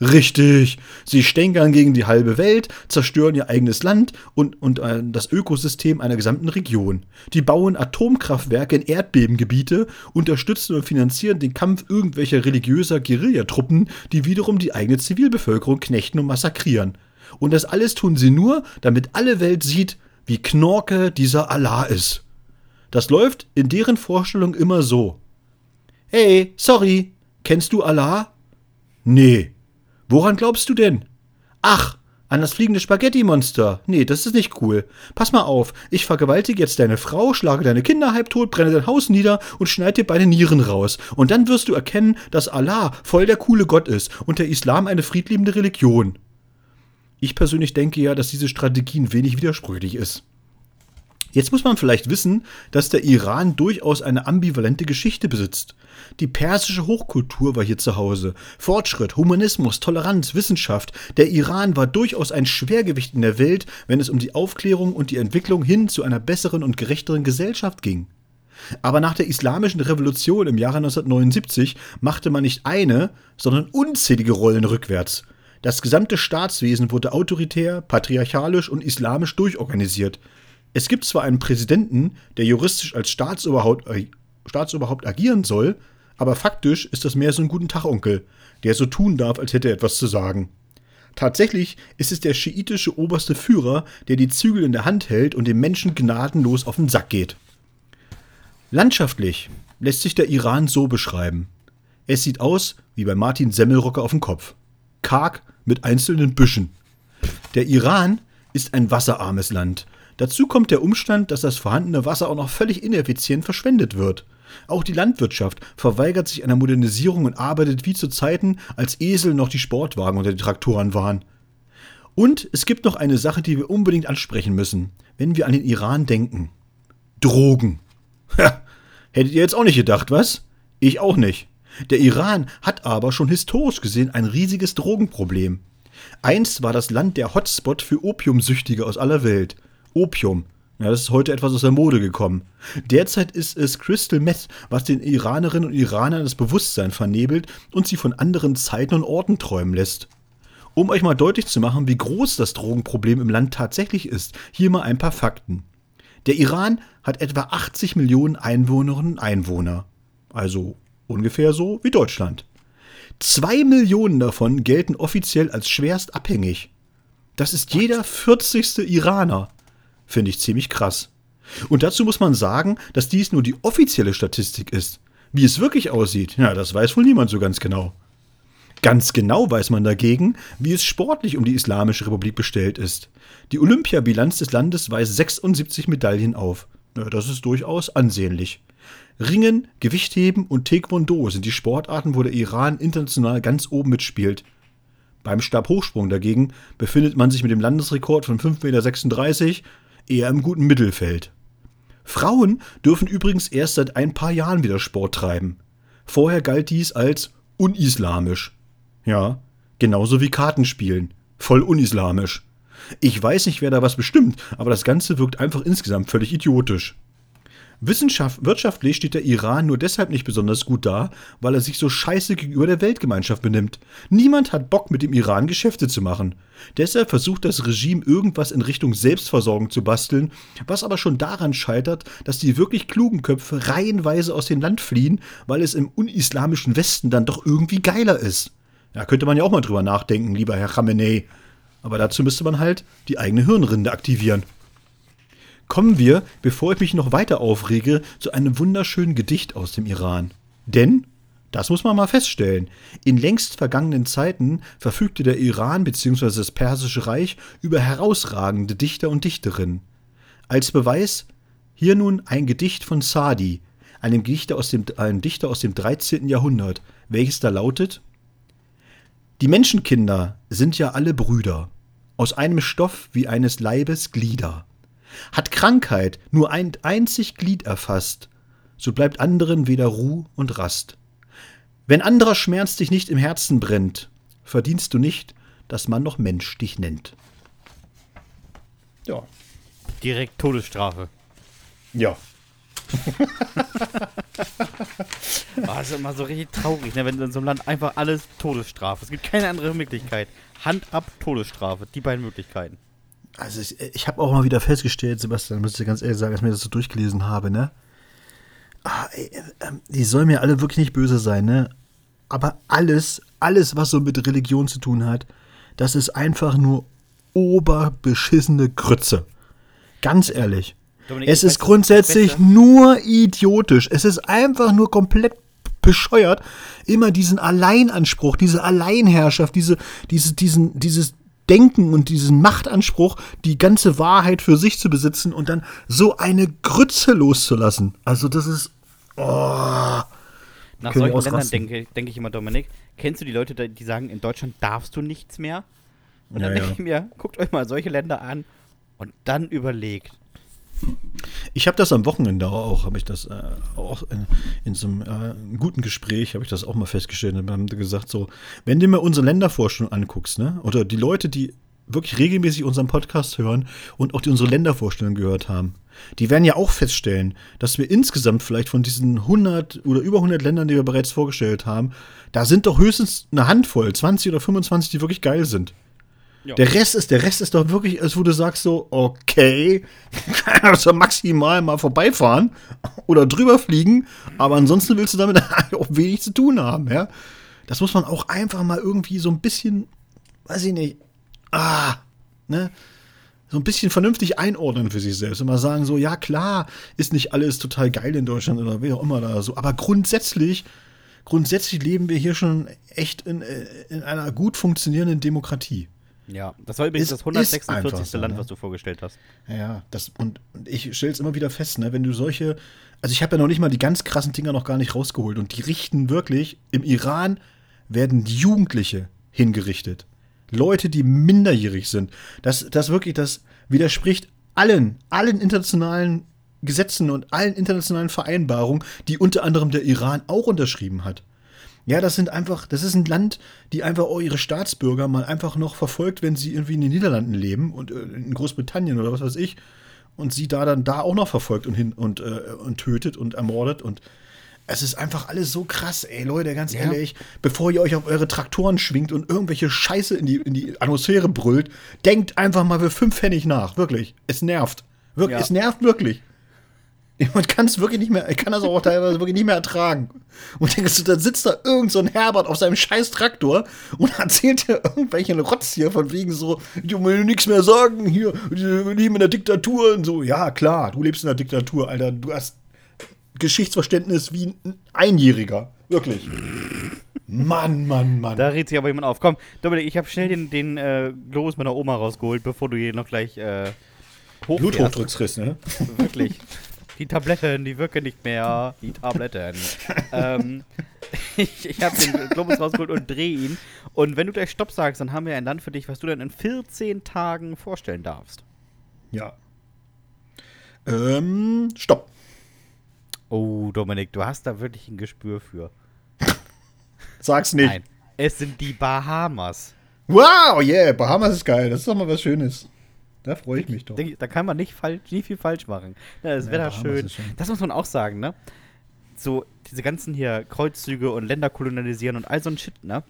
Richtig. Sie stänkern gegen die halbe Welt, zerstören ihr eigenes Land und, und äh, das Ökosystem einer gesamten Region. Die bauen Atomkraftwerke in Erdbebengebiete, unterstützen und finanzieren den Kampf irgendwelcher religiöser Guerillatruppen, die wiederum die eigene Zivilbevölkerung knechten und massakrieren. Und das alles tun sie nur, damit alle Welt sieht, wie Knorke dieser Allah ist. Das läuft in deren Vorstellung immer so. Hey, sorry, kennst du Allah? Nee. Woran glaubst du denn? Ach, an das fliegende Spaghetti-Monster. Nee, das ist nicht cool. Pass mal auf, ich vergewaltige jetzt deine Frau, schlage deine Kinder halb tot, brenne dein Haus nieder und schneide dir beide Nieren raus. Und dann wirst du erkennen, dass Allah voll der coole Gott ist und der Islam eine friedliebende Religion. Ich persönlich denke ja, dass diese Strategie ein wenig widersprüchlich ist. Jetzt muss man vielleicht wissen, dass der Iran durchaus eine ambivalente Geschichte besitzt. Die persische Hochkultur war hier zu Hause. Fortschritt, Humanismus, Toleranz, Wissenschaft. Der Iran war durchaus ein Schwergewicht in der Welt, wenn es um die Aufklärung und die Entwicklung hin zu einer besseren und gerechteren Gesellschaft ging. Aber nach der islamischen Revolution im Jahre 1979 machte man nicht eine, sondern unzählige Rollen rückwärts. Das gesamte Staatswesen wurde autoritär, patriarchalisch und islamisch durchorganisiert. Es gibt zwar einen Präsidenten, der juristisch als Staatsoberhaupt, äh, Staatsoberhaupt agieren soll, aber faktisch ist das mehr so ein guten Tag Onkel, der so tun darf, als hätte er etwas zu sagen. Tatsächlich ist es der schiitische oberste Führer, der die Zügel in der Hand hält und den Menschen gnadenlos auf den Sack geht. Landschaftlich lässt sich der Iran so beschreiben. Es sieht aus wie bei Martin Semmelrocke auf dem Kopf. Karg mit einzelnen Büschen. Der Iran ist ein wasserarmes Land, Dazu kommt der Umstand, dass das vorhandene Wasser auch noch völlig ineffizient verschwendet wird. Auch die Landwirtschaft verweigert sich einer Modernisierung und arbeitet wie zu Zeiten, als Esel noch die Sportwagen unter den Traktoren waren. Und es gibt noch eine Sache, die wir unbedingt ansprechen müssen, wenn wir an den Iran denken. Drogen. Ha, hättet ihr jetzt auch nicht gedacht, was? Ich auch nicht. Der Iran hat aber schon historisch gesehen ein riesiges Drogenproblem. Einst war das Land der Hotspot für Opiumsüchtige aus aller Welt. Opium. Ja, das ist heute etwas aus der Mode gekommen. Derzeit ist es Crystal Meth, was den Iranerinnen und Iranern das Bewusstsein vernebelt und sie von anderen Zeiten und Orten träumen lässt. Um euch mal deutlich zu machen, wie groß das Drogenproblem im Land tatsächlich ist, hier mal ein paar Fakten. Der Iran hat etwa 80 Millionen Einwohnerinnen und Einwohner. Also ungefähr so wie Deutschland. Zwei Millionen davon gelten offiziell als schwerst abhängig. Das ist jeder 40. Iraner. Finde ich ziemlich krass. Und dazu muss man sagen, dass dies nur die offizielle Statistik ist. Wie es wirklich aussieht, ja, das weiß wohl niemand so ganz genau. Ganz genau weiß man dagegen, wie es sportlich um die Islamische Republik bestellt ist. Die Olympiabilanz des Landes weist 76 Medaillen auf. Ja, das ist durchaus ansehnlich. Ringen, Gewichtheben und Taekwondo sind die Sportarten, wo der Iran international ganz oben mitspielt. Beim Stabhochsprung dagegen befindet man sich mit dem Landesrekord von 5,36 Meter eher im guten Mittelfeld. Frauen dürfen übrigens erst seit ein paar Jahren wieder Sport treiben. Vorher galt dies als unislamisch. Ja, genauso wie Kartenspielen. Voll unislamisch. Ich weiß nicht, wer da was bestimmt, aber das Ganze wirkt einfach insgesamt völlig idiotisch. Wissenschaft, wirtschaftlich steht der Iran nur deshalb nicht besonders gut da, weil er sich so scheiße gegenüber der Weltgemeinschaft benimmt. Niemand hat Bock, mit dem Iran Geschäfte zu machen. Deshalb versucht das Regime irgendwas in Richtung Selbstversorgung zu basteln, was aber schon daran scheitert, dass die wirklich klugen Köpfe reihenweise aus dem Land fliehen, weil es im unislamischen Westen dann doch irgendwie geiler ist. Da könnte man ja auch mal drüber nachdenken, lieber Herr Khamenei. Aber dazu müsste man halt die eigene Hirnrinde aktivieren kommen wir, bevor ich mich noch weiter aufrege, zu einem wunderschönen Gedicht aus dem Iran. Denn, das muss man mal feststellen, in längst vergangenen Zeiten verfügte der Iran bzw. das Persische Reich über herausragende Dichter und Dichterinnen. Als Beweis hier nun ein Gedicht von Sadi, einem Dichter aus dem, einem Dichter aus dem 13. Jahrhundert, welches da lautet: Die Menschenkinder sind ja alle Brüder, aus einem Stoff wie eines Leibes Glieder. Hat Krankheit nur ein einzig Glied erfasst, so bleibt anderen weder Ruh und Rast. Wenn anderer Schmerz dich nicht im Herzen brennt, verdienst du nicht, dass man noch Mensch dich nennt. Ja. Direkt Todesstrafe. Ja. das ist immer so richtig traurig, ne? wenn in so einem Land einfach alles Todesstrafe. Es gibt keine andere Möglichkeit. Hand ab, Todesstrafe. Die beiden Möglichkeiten. Also ich, ich habe auch mal wieder festgestellt, Sebastian, muss ich ganz ehrlich sagen, als ich mir das so durchgelesen habe, ne? Ah, ey, äh, die sollen mir alle wirklich nicht böse sein, ne? Aber alles, alles, was so mit Religion zu tun hat, das ist einfach nur oberbeschissene Grütze. Ganz ehrlich. Dominik, es ist grundsätzlich nur idiotisch. Es ist einfach nur komplett bescheuert, immer diesen Alleinanspruch, diese Alleinherrschaft, diese, diese, diesen, dieses Denken und diesen Machtanspruch, die ganze Wahrheit für sich zu besitzen und dann so eine Grütze loszulassen. Also das ist. Oh, Nach solchen Ländern denke, denke ich immer, Dominik, kennst du die Leute, die sagen, in Deutschland darfst du nichts mehr? Und dann ja, denke ja. ich mir, guckt euch mal solche Länder an und dann überlegt, ich habe das am Wochenende auch, habe ich das äh, auch in, in so einem äh, guten Gespräch, habe ich das auch mal festgestellt. Wir haben gesagt, so, wenn du mir unsere Ländervorstellung anguckst, ne, oder die Leute, die wirklich regelmäßig unseren Podcast hören und auch die unsere Ländervorstellung gehört haben, die werden ja auch feststellen, dass wir insgesamt vielleicht von diesen 100 oder über 100 Ländern, die wir bereits vorgestellt haben, da sind doch höchstens eine Handvoll, 20 oder 25, die wirklich geil sind. Der Rest ist, der Rest ist doch wirklich, als wo du sagst so, okay, du maximal mal vorbeifahren oder drüber fliegen, aber ansonsten willst du damit auch wenig zu tun haben, ja. Das muss man auch einfach mal irgendwie so ein bisschen, weiß ich nicht, ah, ne, so ein bisschen vernünftig einordnen für sich selbst und mal sagen so, ja klar, ist nicht alles total geil in Deutschland oder wie auch immer da so, aber grundsätzlich, grundsätzlich leben wir hier schon echt in, äh, in einer gut funktionierenden Demokratie. Ja, das war übrigens ist, das 146. So, Land, ne? was du vorgestellt hast. Ja, das, und ich stelle es immer wieder fest, ne, wenn du solche, also ich habe ja noch nicht mal die ganz krassen Dinger noch gar nicht rausgeholt und die richten wirklich, im Iran werden Jugendliche hingerichtet. Leute, die minderjährig sind. Das, das wirklich, das widerspricht allen, allen internationalen Gesetzen und allen internationalen Vereinbarungen, die unter anderem der Iran auch unterschrieben hat. Ja, das sind einfach, das ist ein Land, die einfach auch ihre Staatsbürger mal einfach noch verfolgt, wenn sie irgendwie in den Niederlanden leben und äh, in Großbritannien oder was weiß ich. Und sie da dann da auch noch verfolgt und hin und, äh, und tötet und ermordet und es ist einfach alles so krass, ey, Leute, ganz Ja. ehrlich, bevor ihr euch auf eure Traktoren schwingt und irgendwelche Scheiße in die, in die Atmosphäre brüllt, denkt einfach mal für fünf Pfennig nach. Wirklich. Es nervt. Wirklich, Ja. Es nervt wirklich. Man kann es wirklich nicht mehr, ich kann das auch teilweise wirklich nicht mehr ertragen. Und denkst du, da sitzt da irgend so ein Herbert auf seinem scheiß Traktor und erzählt dir irgendwelchen Rotz hier von wegen so, ich will nichts mehr sagen, hier, wir leben in der Diktatur und so. Ja, klar, du lebst in der Diktatur, Alter. Du hast Geschichtsverständnis wie ein Einjähriger. Wirklich. Mann, Mann, Mann. Da regt sich aber jemand auf. Komm, Dominik, ich habe schnell den, den äh, Globus meiner Oma rausgeholt, bevor du hier noch gleich äh, hochfährst. Bluthochdrucksriss, ne? Wirklich. Die Tabletten, die wirken nicht mehr. Die Tabletten. ähm, ich ich habe den Globus rausgeholt und drehe ihn. Und wenn du gleich Stopp sagst, dann haben wir ein Land für dich, was du dann in 14 Tagen vorstellen darfst. Ja. Ähm, stopp. Oh, Dominik, du hast da wirklich ein Gespür für. Sag's nicht. Nein. Es sind die Bahamas. Wow, yeah, Bahamas ist geil. Das ist doch mal was Schönes. Da freue ich mich doch. Ich, Da kann man nicht, falsch, nicht viel falsch machen. Ja, das Ja, Wetter Bahamas schön. schön. Das muss man auch sagen, ne? So, diese ganzen hier Kreuzzüge und Länder kolonialisieren und all so ein Shit, ne?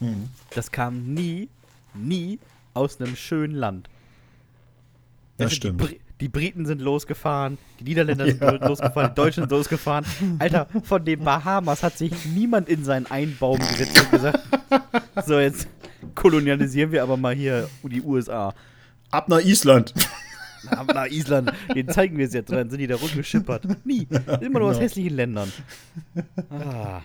Mhm. Das kam nie, nie aus einem schönen Land. Das du, stimmt. Die, Bri die Briten sind losgefahren, die Niederländer sind Ja. losgefahren, die Deutschen sind losgefahren. Alter, von den Bahamas hat sich niemand in seinen Einbaum gesetzt und gesagt, so jetzt kolonialisieren wir aber mal hier die USA. Ab nach Island. Na, nach Island, den zeigen wir es jetzt. Dann sind die da rumgeschippert. Nie. Immer nur aus Genau. hässlichen Ländern. Ah.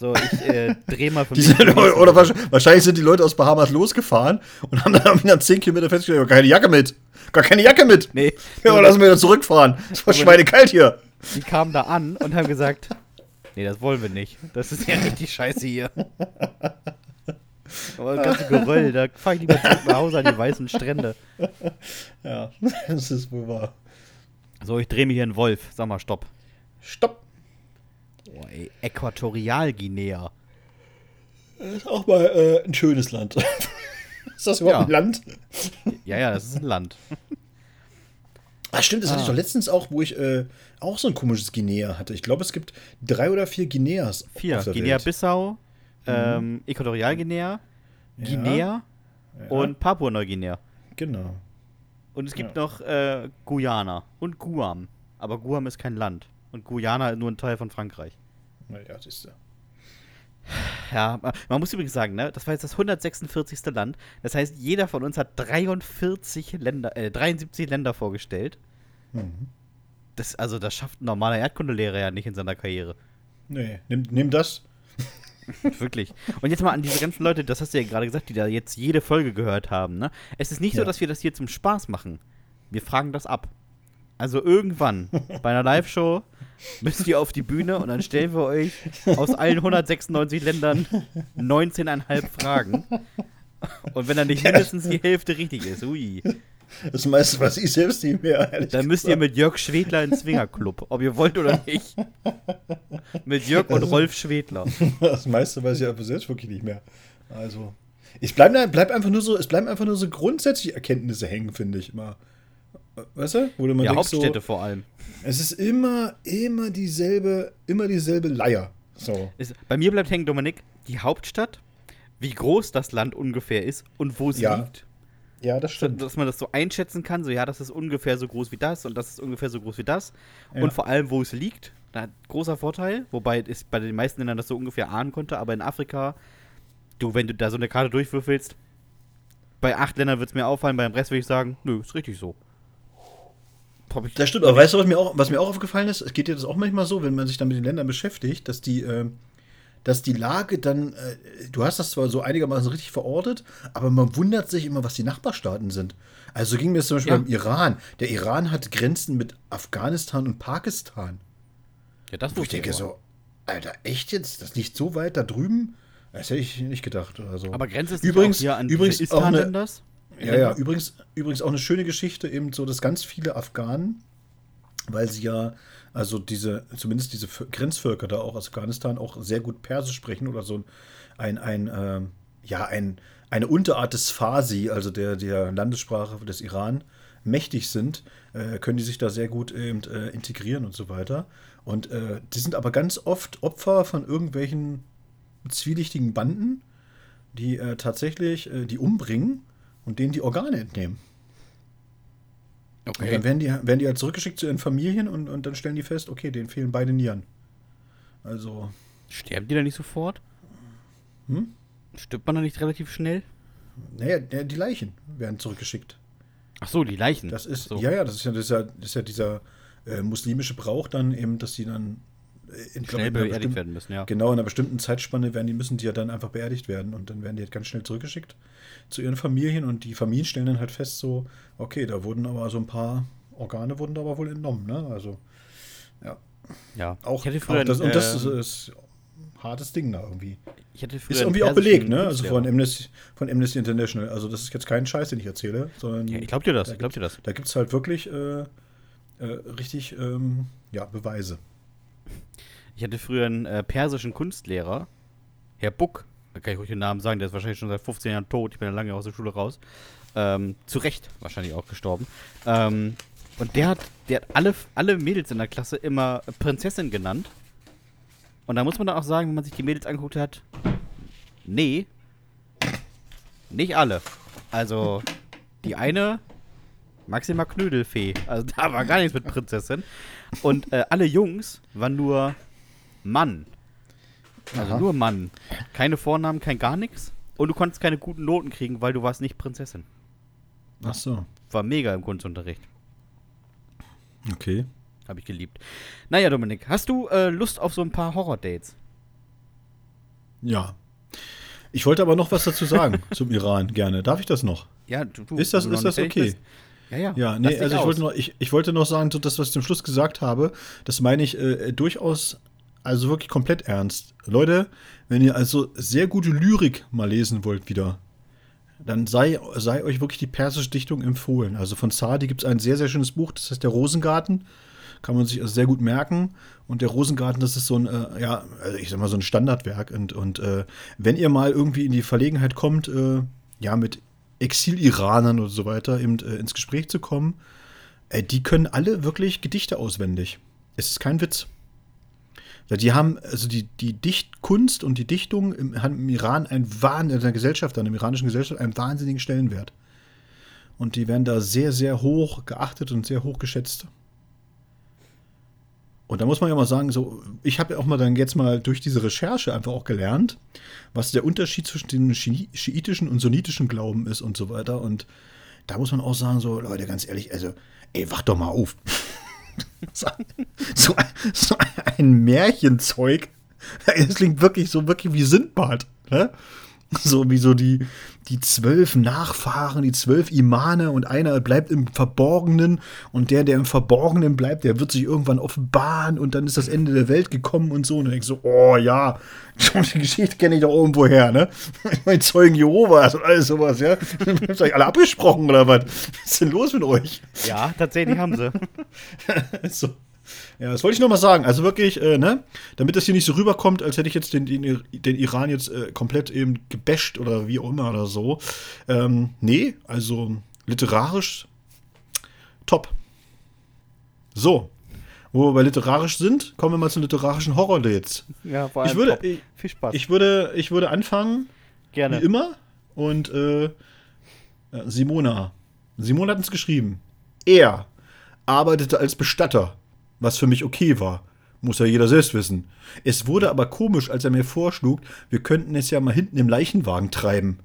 So, ich äh, dreh mal für Die mich. oder wahrscheinlich, sind die Leute aus Bahamas losgefahren und haben dann nach 10 Kilometer festgestellt, hab keine Jacke mit. Gar keine Jacke mit. Nee, Ja, lassen wir wieder zurückfahren. Es war schweinekalt hier. die kamen da an und haben gesagt, nee, das wollen wir nicht. Das ist ja richtig scheiße hier. Aber das ganze Geröll, da fahr ich lieber zurück nach Hause an die weißen Strände. Ja, das ist wohl wahr. So, ich drehe mir hier einen Wolf. Sag mal, stopp. Stopp. Boah, ey, Äquatorialguinea. Das ist auch mal äh, ein schönes Land. ist das überhaupt Ja. ein Land? Ja, ja, das ist ein Land. Ah, stimmt, das hatte ich Ah. doch letztens auch, wo ich äh, auch so ein komisches Guinea hatte. Ich glaube, es gibt drei oder vier Guineas. Vier. Welt. Mhm. Guinea-Bissau, ähm, Äquatorialguinea, Guinea Ja, und Papua-Neuguinea. Genau. Und es gibt Ja. noch äh, Guyana und Guam. Aber Guam ist kein Land. Und Guyana ist nur ein Teil von Frankreich. Naja, siehst du. Ja, ma- man muss übrigens sagen, ne, das war jetzt das 146. Land. Das heißt, jeder von uns hat 43 Länder, äh, 73 Länder vorgestellt. Mhm. Das, also, das schafft ein normaler Erdkundelehrer ja nicht in seiner Karriere. Nee, nimm, nimm das. Wirklich. Und jetzt mal an diese ganzen Leute, das hast du ja gerade gesagt, die da jetzt jede Folge gehört haben, ne? Es ist nicht so, Ja. dass wir das hier zum Spaß machen. Wir fragen das ab. Also irgendwann bei einer Live-Show müsst ihr auf die Bühne und dann stellen wir euch aus allen 196 Ländern 19,5 Fragen. Und wenn dann nicht mindestens die Hälfte richtig ist, ui, Das meiste weiß ich selbst nicht mehr. dann müsst ihr gesagt. mit Jörg Schwedler ins Swingerclub, ob ihr wollt oder nicht. Mit Jörg und Rolf Schwedler. Das meiste weiß ich aber selbst wirklich nicht mehr. Also. Ich bleib, bleib einfach nur so, es bleiben einfach nur so grundsätzliche Erkenntnisse hängen, finde ich immer. Weißt du? Wo du Ja, denkst, Hauptstädte so, vor allem. es ist immer, immer dieselbe, immer dieselbe Leier. So. Ist, bei mir bleibt hängen, Dominik, die Hauptstadt, wie groß das Land ungefähr ist und wo es Ja, liegt. Ja, das stimmt. dass man das so einschätzen kann, so ja, das ist ungefähr so groß wie das und das ist ungefähr so groß wie das. Ja. Und vor allem, wo es liegt, da großer Vorteil, wobei es bei den meisten Ländern das so ungefähr ahnen konnte, aber in Afrika, du, wenn du da so eine Karte durchwürfelst, bei acht Ländern wird es mir auffallen, beim Rest würde ich sagen, nö, ist richtig so. Das stimmt, aber weißt du, was mir, auch, was mir auch aufgefallen ist? Es geht dir das auch manchmal so, wenn man sich dann mit den Ländern beschäftigt, dass die, äh, dass die Lage dann, äh, du hast das zwar so einigermaßen richtig verortet, aber man wundert sich immer, was die Nachbarstaaten sind. Also so ging mir das zum Beispiel Ja. beim Iran. Der Iran hat Grenzen mit Afghanistan und Pakistan. ja, das Wo ich wusste denke so, Alter, echt jetzt? Das liegt so weit da drüben? Das hätte ich nicht gedacht. Oder so. Aber Grenze ist übrigens, hier an übrigens diese auch eine, Istan-Länders? ja, ja, übrigens, übrigens auch eine schöne Geschichte, eben so, dass ganz viele Afghanen weil sie ja, also diese, zumindest diese Vö- Grenzvölker da auch aus Afghanistan auch sehr gut Persisch sprechen oder so ein, ein, ähm, ja, ein, eine Unterart des Farsi, also der, der Landessprache des Iran, mächtig sind, äh, können die sich da sehr gut eben, äh, integrieren und so weiter. Und äh, die sind aber ganz oft Opfer von irgendwelchen zwielichtigen Banden, die äh, tatsächlich äh, die umbringen und denen die Organe entnehmen. Und dann werden die, werden die halt zurückgeschickt zu ihren Familien und, und dann stellen die fest, okay, denen fehlen beide Nieren. Also, Sterben die da nicht sofort? Hm? Stirbt man da nicht relativ schnell? naja, die Leichen werden zurückgeschickt. Ach so, die Leichen. Das ist, so. ja, ja, das ist ja, das ist ja, das ist ja dieser äh, muslimische Brauch dann eben, dass die dann in, glaub, schnell einer beerdigt werden müssen, ja. Genau, in einer bestimmten Zeitspanne werden die, müssen die ja dann einfach beerdigt werden und dann werden die halt ganz schnell zurückgeschickt zu ihren Familien und die Familien stellen dann halt fest, so, okay, da wurden aber so ein paar Organe wurden da aber wohl entnommen, ne? Also, ja. ja. Auch, ich früher auch das, und das ist, ähm, ist ein hartes Ding da irgendwie. Ist irgendwie auch belegt, ne? Also von Amnesty, von Amnesty International. Also das ist jetzt kein Scheiß, den ich erzähle, sondern Ja, ich glaub dir das, da ich glaub dir das. Da gibt es halt wirklich äh, äh, richtig ähm, ja, Beweise. Ich hatte früher einen äh, persischen Kunstlehrer, Herr Buck, da kann ich ruhig den Namen sagen, der ist wahrscheinlich schon seit 15 Jahren tot, ich bin ja lange aus der Schule raus. Ähm, zu Recht wahrscheinlich auch gestorben. Ähm, und der hat, der hat alle, alle Mädels in der Klasse immer Prinzessin genannt. Und da muss man dann auch sagen, wenn man sich die Mädels angeguckt hat, nee, nicht alle. Also, die eine, Maxima Knödelfee. Also da war gar nichts mit Prinzessin. Und äh, alle Jungs waren nur Mann. Also Aha. nur Mann. Keine Vornamen, kein gar nichts. Und du konntest keine guten Noten kriegen, weil du warst nicht Prinzessin. Ach so. War mega im Kunstunterricht. Okay. Habe ich geliebt. Naja, Dominik, hast du äh, Lust auf so ein paar Horror-Dates? Ja. Ich wollte aber noch was dazu sagen zum Iran, gerne. Darf ich das noch? Ja, du, du, Ist das, ist das okay? bist. Ja, ja. Ja, nee, also ich aus. wollte, noch, ich, ich wollte noch sagen, so das, was ich zum Schluss gesagt habe, das meine ich äh, durchaus, also wirklich komplett ernst. Leute, wenn ihr also sehr gute Lyrik mal lesen wollt wieder, dann sei, sei euch wirklich die persische Dichtung empfohlen. Also von Saadi gibt es ein sehr, sehr schönes Buch, das heißt Der Rosengarten. Kann man sich also sehr gut merken. Und der Rosengarten, das ist so ein, äh, ja, also ich sag mal, so ein Standardwerk. Und, und äh, wenn ihr mal irgendwie in die Verlegenheit kommt, äh, ja, mit Exil-Iranern und so weiter eben äh, ins Gespräch zu kommen, äh, die können alle wirklich Gedichte auswendig. Es ist kein Witz. Die haben, also die, die Dichtkunst und die Dichtung im, haben im Iran ein Wahn, in der Gesellschaft, in der iranischen Gesellschaft, einen wahnsinnigen Stellenwert. Und die werden da sehr, sehr hoch geachtet und sehr hoch geschätzt. Und da muss man ja mal sagen, so, ich habe ja auch mal dann jetzt mal durch diese Recherche einfach auch gelernt, was der Unterschied zwischen dem Schi- schiitischen und sunnitischen Glauben ist und so weiter. Und da muss man auch sagen, so, Leute, ganz ehrlich, also, ey, wach doch mal auf. so, so, so ein Märchenzeug. Es klingt wirklich so wirklich wie Sindbad. Ne? So wie so die, die zwölf Nachfahren, die zwölf Imane und einer bleibt im Verborgenen und der, der im Verborgenen bleibt, der wird sich irgendwann offenbaren und dann ist das Ende der Welt gekommen und so. Und dann denkst du, oh ja, die Geschichte kenne ich doch irgendwo her, ne? Ich meine, Zeugen Jehovas und alles sowas, ja? Habt ihr euch alle abgesprochen oder was? Was ist denn los mit euch? Ja, tatsächlich haben sie. So. Ja, das wollte ich noch mal sagen. Also wirklich, äh, ne, damit das hier nicht so rüberkommt, als hätte ich jetzt den, den, den Iran jetzt äh, komplett eben gebasht oder wie auch immer oder so. Ähm, nee, also literarisch top. So. Wo wir bei literarisch sind, kommen wir mal zu literarischen Horror-Dates. Ja, vor Ich würde, ich, Viel Spaß. ich, würde, ich würde anfangen, Gerne. wie immer. Und äh, Simona. Simona hat uns geschrieben. Er arbeitete als Bestatter, was für mich okay war. Muss ja jeder selbst wissen. Es wurde aber komisch, als er mir vorschlug, wir könnten es ja mal hinten im Leichenwagen treiben.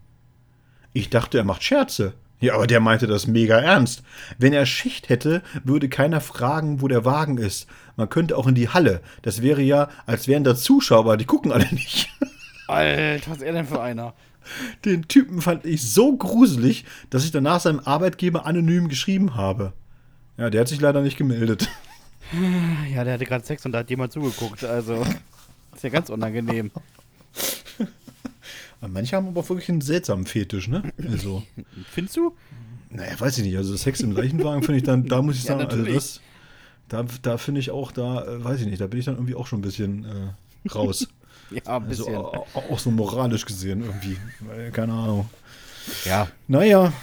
Ich dachte, er macht Scherze. Ja, aber der meinte das mega ernst. Wenn er Schicht hätte, würde keiner fragen, wo der Wagen ist. Man könnte auch in die Halle. Das wäre ja, als wären da Zuschauer, die gucken alle nicht. Alter, was ist er denn für einer? Den Typen fand ich so gruselig, dass ich danach seinem Arbeitgeber anonym geschrieben habe. Ja, der hat sich leider nicht gemeldet. Ja, der hatte gerade Sex und da hat jemand zugeguckt. Also, ist ja ganz unangenehm. Manche haben aber wirklich einen seltsamen Fetisch, ne? Also, Findest du? naja, weiß ich nicht. Also Sex im Leichenwagen finde ich dann, da muss ich Ja, sagen, also natürlich. das, Da, da finde ich auch, da, äh, weiß ich nicht, da bin ich dann irgendwie auch schon ein bisschen äh, raus. Ja, ein also bisschen. au- au- auch so moralisch gesehen irgendwie. Weil, Keine Ahnung. ja. Naja,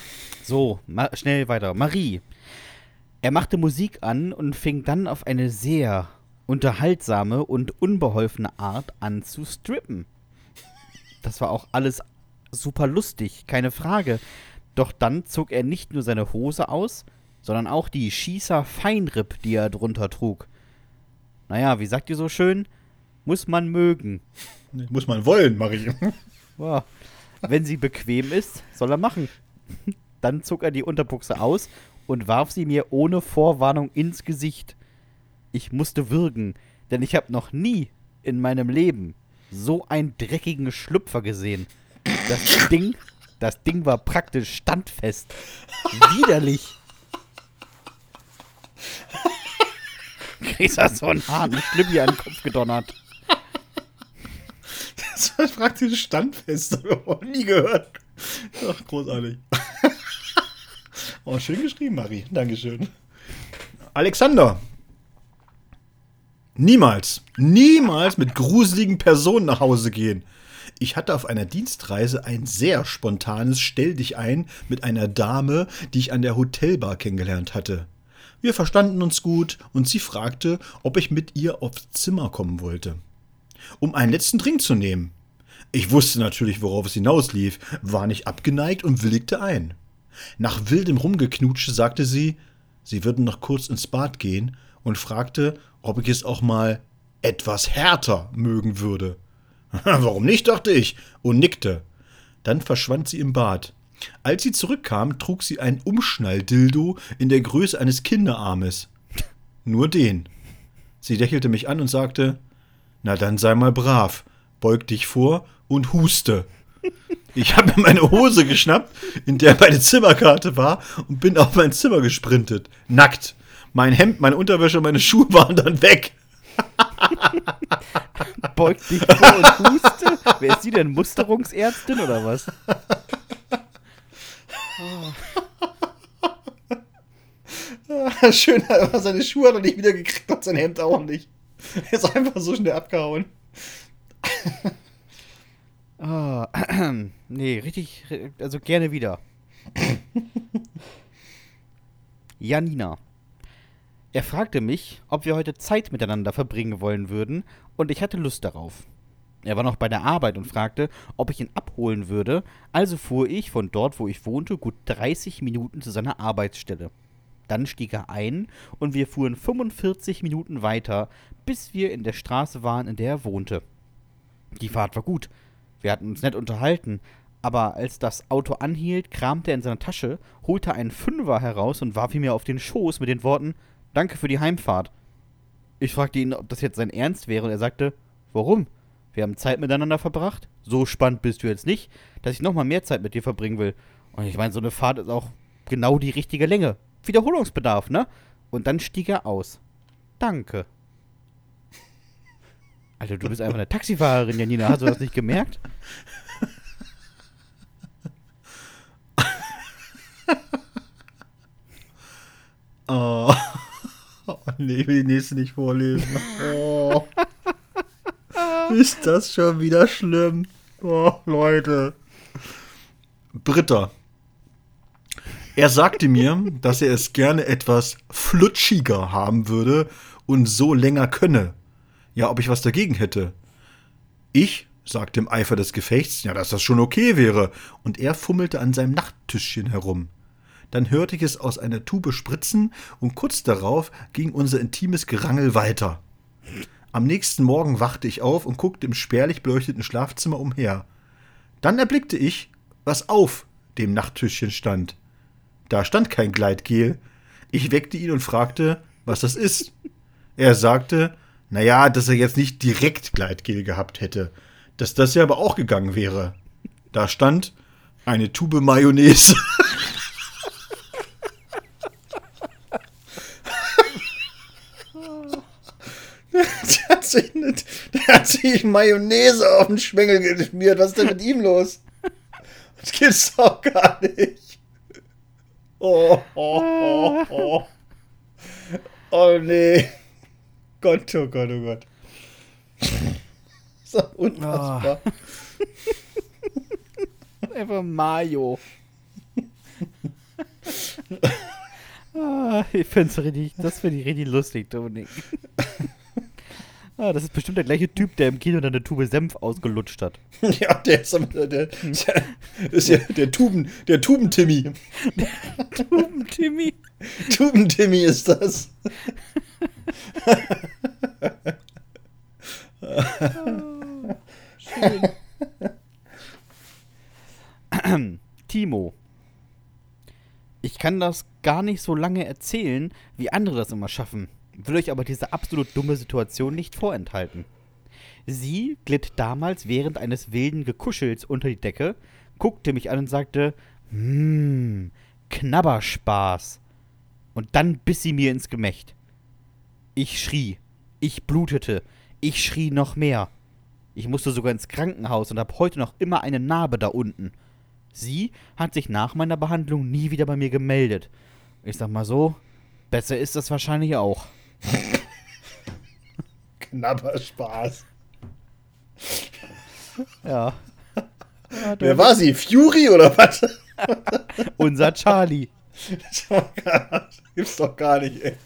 So, schnell weiter. Marie. Er machte Musik an und fing dann auf eine sehr unterhaltsame und unbeholfene Art an zu strippen. Das war auch alles super lustig, keine Frage. Doch dann zog er nicht nur seine Hose aus, sondern auch die Schießer Feinripp, die er drunter trug. Naja, wie sagt ihr so schön? Muss man mögen. muss man wollen, Marie. Ja. Wenn sie bequem ist, soll er machen. Dann zog er die Unterbuchse aus und warf sie mir ohne Vorwarnung ins Gesicht. Ich musste würgen, denn ich habe noch nie in meinem Leben so einen dreckigen Schlüpfer gesehen. Das Ding, das Ding war praktisch standfest. Widerlich. Chris hat so einen harten Schlüppi an den Kopf gedonnert. Das war praktisch standfest. Das habe ich nie gehört. Ach, großartig. Oh, schön geschrieben, Marie. Dankeschön. Alexander. Niemals, niemals mit gruseligen Personen nach Hause gehen. Ich hatte auf einer Dienstreise ein sehr spontanes Stell dich ein mit einer Dame, die ich an der Hotelbar kennengelernt hatte. Wir verstanden uns gut und sie fragte, ob ich mit ihr aufs Zimmer kommen wollte um einen letzten Drink zu nehmen. Ich wusste natürlich, worauf es hinauslief, war nicht abgeneigt und willigte ein. Nach wildem Rumgeknutsche sagte sie, sie würden noch kurz ins Bad gehen und fragte, ob ich es auch mal etwas härter mögen würde. Warum nicht, dachte ich und nickte. Dann verschwand sie im Bad. Als sie zurückkam, trug sie ein Umschnalldildo in der Größe eines Kinderarmes. Nur den. Sie lächelte mich an und sagte, na dann sei mal brav, beug dich vor und huste. Ich habe mir meine Hose geschnappt, in der meine Zimmerkarte war, und bin auf mein Zimmer gesprintet. Nackt. Mein Hemd, meine Unterwäsche und meine Schuhe waren dann weg. Beugt dich vor und huste. Wer ist sie denn? Musterungsärztin oder was? Schön, aber seine Schuhe hat er nicht wieder gekriegt und sein Hemd auch nicht. Er ist einfach so schnell abgehauen. Ah, nee, richtig, also gerne wieder. Janina. Er fragte mich, ob wir heute Zeit miteinander verbringen wollen würden, und ich hatte Lust darauf. Er war noch bei der Arbeit und fragte, ob ich ihn abholen würde, also fuhr ich von dort, wo ich wohnte, gut 30 Minuten zu seiner Arbeitsstelle. Dann stieg er ein und wir fuhren 45 Minuten weiter, bis wir in der Straße waren, in der er wohnte. Die Fahrt war gut. Wir hatten uns nett unterhalten, aber als das Auto anhielt, kramte er in seiner Tasche, holte einen Fünfer heraus und warf ihn mir auf den Schoß mit den Worten: Danke für die Heimfahrt. Ich fragte ihn, ob das jetzt sein Ernst wäre, und er sagte: Warum? Wir haben Zeit miteinander verbracht. So spannend bist du jetzt nicht, dass ich nochmal mehr Zeit mit dir verbringen will. Und ich meine, so eine Fahrt ist auch genau die richtige Länge. Wiederholungsbedarf, ne? Und dann stieg er aus. Danke. Alter, du bist einfach eine Taxifahrerin, Janina. Hast du das nicht gemerkt? Oh. oh nee, ich will die nächste nicht vorlesen. Oh. Ist das schon wieder schlimm? Oh, Leute. Britta. Er sagte mir, dass er es gerne etwas flutschiger haben würde und so länger könne. Ja, ob ich was dagegen hätte. Ich sagte im Eifer des Gefechts, ja, dass das schon okay wäre, und er fummelte an seinem Nachttischchen herum. Dann hörte ich es aus einer Tube spritzen und kurz darauf ging unser intimes Gerangel weiter. Am nächsten Morgen wachte ich auf und guckte im spärlich beleuchteten Schlafzimmer umher. Dann erblickte ich, was auf dem Nachttischchen stand. Da stand kein Gleitgel. Ich weckte ihn und fragte, was das ist. Er sagte, naja, dass er jetzt nicht direkt Gleitgel gehabt hätte, dass das ja aber auch gegangen wäre. Da stand eine Tube Mayonnaise. Der hat, sich nicht, der hat sich Mayonnaise auf den Schwengel geschmiert. Was ist denn mit ihm los? Das gibt's doch gar nicht. Oh, oh, oh, oh. Oh nee. Gott, oh Gott, oh Gott. So unfassbar. Einfach Mayo. ah, ich find's richtig, das finde ich richtig lustig, Dominik. ah, das ist bestimmt der gleiche Typ, der im Kino dann eine Tube Senf ausgelutscht hat. Ja, der ist, der, der ist ja der Tuben, der Tuben-Timmy. Timmy. Tuben-Timmy ist das. Timo. Ich kann das gar nicht so lange erzählen, wie andere das immer schaffen, will euch aber diese absolut dumme Situation nicht vorenthalten. Sie glitt damals während eines wilden Gekuschels unter die Decke, guckte mich an und sagte, Mmm, Knabberspaß. Und dann biss sie mir ins Gemächt. Ich schrie, ich blutete, ich schrie noch mehr. Ich musste sogar ins Krankenhaus und habe heute noch immer eine Narbe da unten. Sie hat sich nach meiner Behandlung nie wieder bei mir gemeldet. Ich sag mal so, besser ist das wahrscheinlich auch. Knapper Spaß. Ja. Wer war sie? Fury oder was? Unser Charlie. Das gibt's doch gar nicht, ey.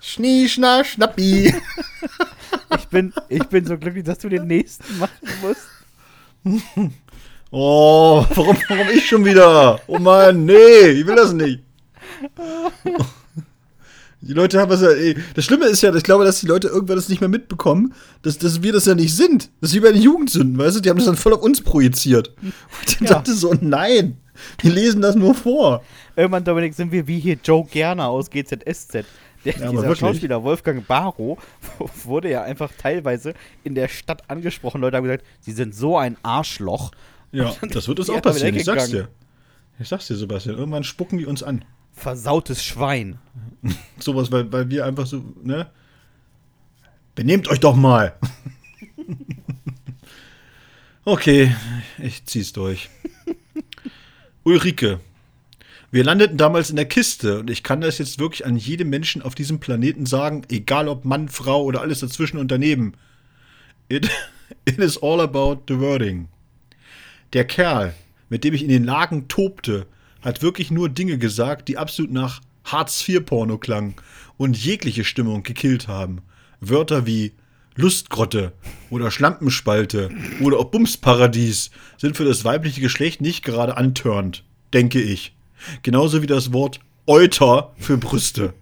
Schnie, schna, schnappi. Ich bin, ich bin so glücklich, dass du den nächsten machen musst. Oh, warum, warum ich schon wieder? Oh Mann, nee, ich will das nicht. Die Leute haben das ja. ey, Das Schlimme ist ja, ich glaube, dass die Leute irgendwann das nicht mehr mitbekommen, dass, dass wir das ja nicht sind. Das ist wie bei den Jugendsünden, weißt du? Die haben das dann voll auf uns projiziert. Und ich Ja. dachte so, nein, wir lesen das nur vor. Irgendwann, Dominik, sind wir wie hier Joe Gerner aus GZSZ. Der, Ja, dieser. Schauspieler Wolfgang Barrow wurde ja einfach teilweise in der Stadt angesprochen. Leute haben gesagt, sie sind so ein Arschloch. Ja, das wird uns auch er passieren, ich sag's dir. Ich sag's dir, Sebastian, irgendwann spucken die uns an. Versautes Schwein. Sowas, weil, weil wir einfach so, ne? Benehmt euch doch mal. okay, ich zieh's durch. Ulrike. Wir landeten damals in der Kiste und ich kann das jetzt wirklich an jedem Menschen auf diesem Planeten sagen, egal ob Mann, Frau oder alles dazwischen und daneben. It, it is all about the wording. Der Kerl, mit dem ich in den Lagen tobte, hat wirklich nur Dinge gesagt, die absolut nach Hartz-IV-Porno klangen und jegliche Stimmung gekillt haben. Wörter wie Lustgrotte oder Schlampenspalte oder auch Bumsparadies sind für das weibliche Geschlecht nicht gerade antörend, denke ich. Genauso wie das Wort Euter für Brüste.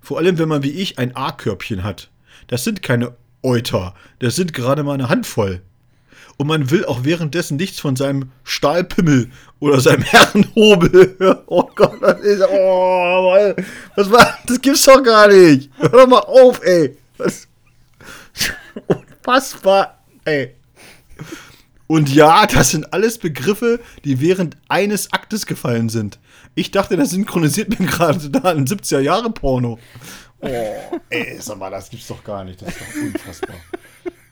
Vor allem, wenn man wie ich ein A-Körbchen hat. Das sind keine Euter, das sind gerade mal eine Handvoll. Und man will auch währenddessen nichts von seinem Stahlpimmel oder seinem Herrenhobel. Oh Gott, das ist. Oh, Mann. war. Das gibt's doch gar nicht. Hör doch mal auf, ey. Was. Unfassbar, ey. Und ja, das sind alles Begriffe, die während eines Aktes gefallen sind. Ich dachte, das synchronisiert mir gerade da ein 70er-Jahre-Porno. Oh, ey, sag mal, das gibt's doch gar nicht. Das ist doch unfassbar.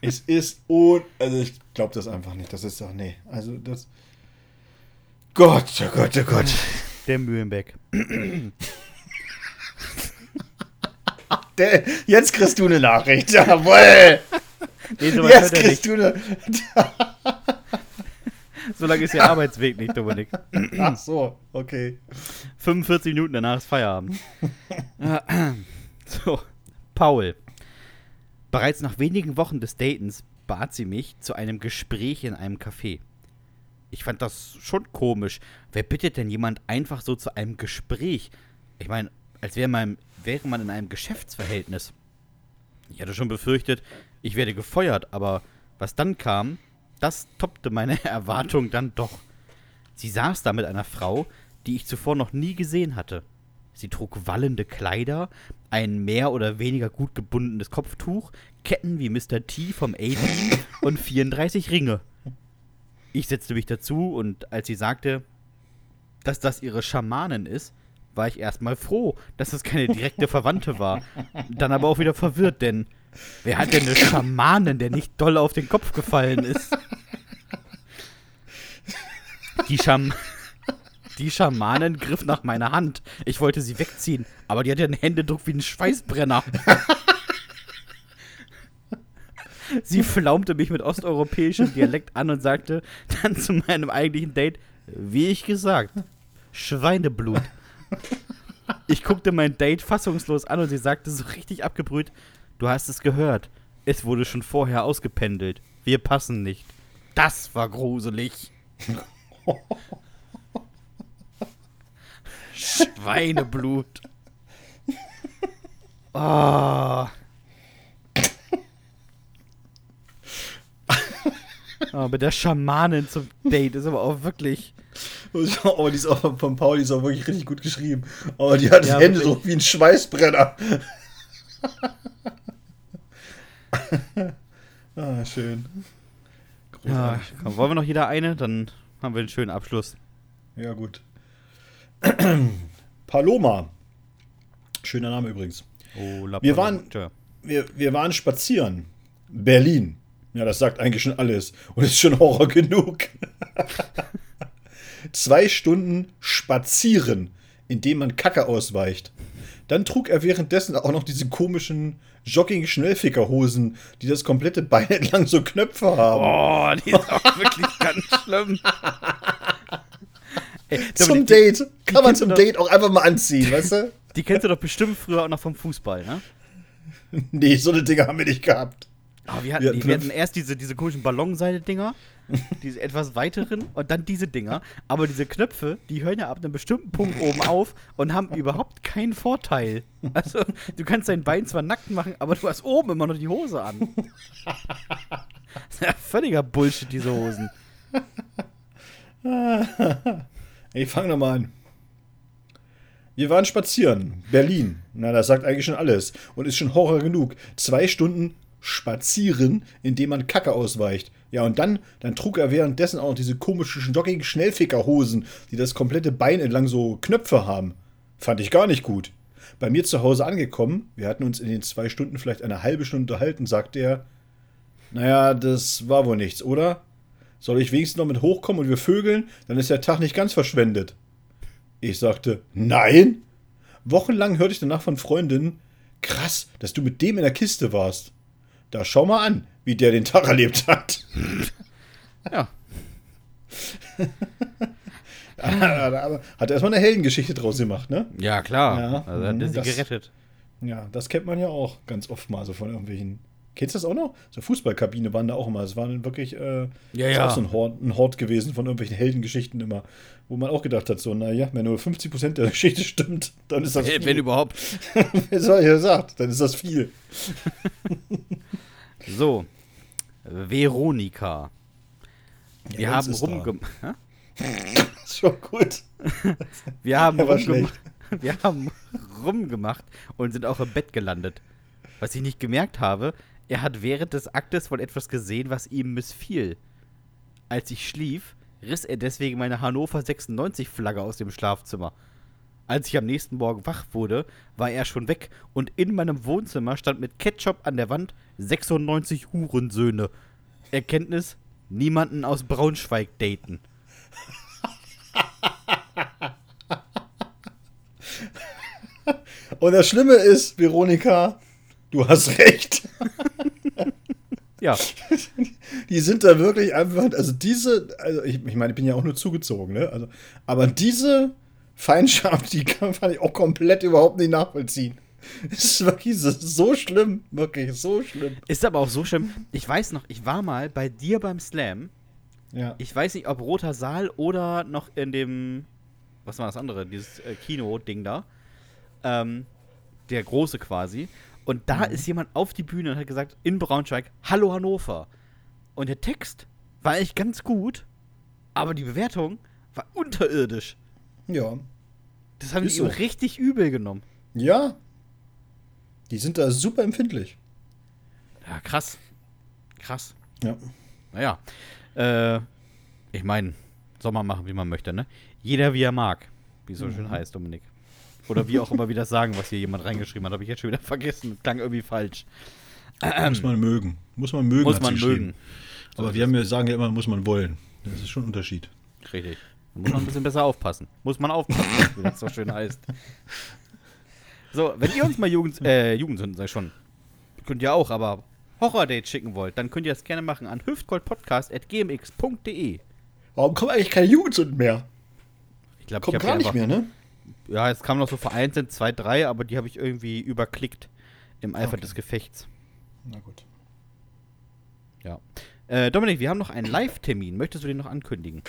es ist un... Also ich glaube das einfach nicht. Das ist doch... Nee, also das... Gott, oh Gott, oh Gott. Der Mühlenbeck. Der, jetzt kriegst du eine Nachricht. Jawohl. Nee, so weit hört er nicht. du. So lange ist der Arbeitsweg nicht, Dominik. Ach so, okay. 45 Minuten danach ist Feierabend. so, Paul. Bereits nach wenigen Wochen des Datens bat sie mich zu einem Gespräch in einem Café. Ich fand das schon komisch. Wer bittet denn jemand einfach so zu einem Gespräch? Ich meine, als wäre man, wäre man in einem Geschäftsverhältnis. Ich hatte schon befürchtet, ich werde gefeuert, aber was dann kam, das toppte meine Erwartung dann doch. Sie saß da mit einer Frau, die ich zuvor noch nie gesehen hatte. Sie trug wallende Kleider, ein mehr oder weniger gut gebundenes Kopftuch, Ketten wie Mr. T vom A-Team und 34 Ringe. Ich setzte mich dazu und als sie sagte, dass das ihre Schamanin ist, war ich erstmal froh, dass es keine direkte Verwandte war. Dann aber auch wieder verwirrt, denn wer hat denn eine Schamanin, der nicht doll auf den Kopf gefallen ist? Die Scham Die Schamanin griff nach meiner Hand. Ich wollte sie wegziehen, aber die hatte einen Händedruck wie ein Schweißbrenner. sie flaumte mich mit osteuropäischem Dialekt an und sagte dann zu meinem eigentlichen Date, wie ich gesagt, Schweineblut. Ich guckte mein Date fassungslos an und sie sagte so richtig abgebrüht, du hast es gehört. Es wurde schon vorher ausgependelt. Wir passen nicht. Das war gruselig. Schweineblut. Oh. Oh, mit der Schamanin zum Date ist aber auch wirklich. Aber die ist auch von Paul, die ist auch wirklich richtig gut geschrieben. Aber die hat ja, Hände so wie ein Schweißbrenner. ah, schön. Ja, komm, wollen wir noch jeder eine? Dann haben wir einen schönen Abschluss. Ja, gut. Paloma. Schöner Name übrigens. Oh, La wir, waren, wir, wir waren spazieren. Berlin. Ja, das sagt eigentlich schon alles. Und ist schon Horror genug. Zwei Stunden spazieren, indem man Kacke ausweicht. Dann trug er währenddessen auch noch diese komischen Jogging-Schnellfickerhosen, die das komplette Bein entlang so Knöpfe haben. Oh, die ist auch wirklich ganz schlimm. Ey, zum die, Date. Kann man zum doch, Date auch einfach mal anziehen, weißt du? Die kennst du doch bestimmt früher auch noch vom Fußball, ne? Nee, so eine Dinger haben wir nicht gehabt. Oh, wir, hatten, wir, die, wir hatten erst diese, diese komischen Ballonseile-Dinger, diese etwas weiteren und dann diese Dinger. Aber diese Knöpfe, die hören ja ab einem bestimmten Punkt oben auf und haben überhaupt keinen Vorteil. Also, du kannst dein Bein zwar nackt machen, aber du hast oben immer noch die Hose an. Das ist ja völliger Bullshit, diese Hosen. Ich fang nochmal an. Wir waren spazieren. Berlin. Na, das sagt eigentlich schon alles. Und ist schon Horror genug. Zwei Stunden spazieren, indem man Kacke ausweicht. Ja, und dann, dann trug er währenddessen auch noch diese komischen stockigen Schnellfickerhosen, die das komplette Bein entlang so Knöpfe haben. Fand ich gar nicht gut. Bei mir zu Hause angekommen, wir hatten uns in den zwei Stunden vielleicht eine halbe Stunde unterhalten, sagte er, naja, das war wohl nichts, oder? Soll ich wenigstens noch mit hochkommen und wir vögeln? Dann ist der Tag nicht ganz verschwendet. Ich sagte, nein. Wochenlang hörte ich danach von Freundinnen, krass, dass du mit dem in der Kiste warst. Da schau mal an, wie der den Tag erlebt hat. Ja. hat er erstmal eine Heldengeschichte draus gemacht, ne? Ja, klar. Ja, also hat er sie das, gerettet. Ja, das kennt man ja auch ganz oft mal so von irgendwelchen Kennst du das auch noch? So Fußballkabine waren da auch immer. Es waren wirklich äh, ja, ja. auch so ein Hort, ein Hort gewesen von irgendwelchen Heldengeschichten immer, wo man auch gedacht hat, so, naja, wenn nur 50% der Geschichte stimmt, dann ist das viel. Wenn überhaupt. Wer soll ja gesagt, dann ist das viel. so, Veronika. Wir ja, haben rumgemacht. Schon gut. Wir haben, rumgemacht. Wir haben rumgemacht und sind auch im Bett gelandet. Was ich nicht gemerkt habe, er hat während des Aktes wohl etwas gesehen, was ihm missfiel. Als ich schlief, riss er deswegen meine Hannover 96-Flagge aus dem Schlafzimmer. Als ich am nächsten Morgen wach wurde, war er schon weg und in meinem Wohnzimmer stand mit Ketchup an der Wand 96 Hurensöhne. Erkenntnis: niemanden aus Braunschweig daten. Und das Schlimme ist, Veronika, du hast recht. Ja. Die sind da wirklich einfach, also diese, also ich, ich meine, ich bin ja auch nur zugezogen, ne? Also, aber diese Feindschaft, die kann, kann ich auch komplett überhaupt nicht nachvollziehen. Es ist wirklich so schlimm, wirklich so schlimm. Ist aber auch so schlimm. Ich weiß noch, ich war mal bei dir beim Slam. Ja. Ich weiß nicht, ob Roter Saal oder noch in dem, was war das andere, dieses äh, Kino-Ding da. Ähm, der große quasi. Und da mhm. ist jemand auf die Bühne und hat gesagt, in Braunschweig, Hallo Hannover. Und der Text war eigentlich ganz gut, aber die Bewertung war unterirdisch. Ja. Das haben die so. richtig übel genommen. Ja. Die sind da super empfindlich. Ja, krass. Krass. Ja. Naja. Äh, ich meine, soll man machen, wie man möchte, ne? Jeder wie er mag. Wie es so mhm. schön heißt, Dominik. Oder wie auch immer wir das sagen, was hier jemand reingeschrieben hat. Habe ich jetzt schon wieder vergessen. Klang irgendwie falsch. Muss man mögen. Muss man mögen. Muss man mögen. Aber wir haben ja, sagen ja immer, muss man wollen. Das ist schon ein Unterschied. Richtig. Da muss man ein bisschen besser aufpassen. Muss man aufpassen, wie das so schön heißt. So, wenn ihr uns mal Jugend, äh, Jugendsünden, sag ich schon, könnt ihr auch, aber Horror-Date schicken wollt, dann könnt ihr das gerne machen an hüftgoldpodcast.gmx.de. Warum kommen eigentlich keine Jugendsünden mehr? Ich glaube, ich gar nicht mehr, ne? Ja, es kamen noch so vereinzelt zwei, drei, aber die habe ich irgendwie überklickt im Eifer Okay. des Gefechts. Na gut. Ja. Äh, Dominik, wir haben noch einen Live-Termin. Möchtest du den noch ankündigen?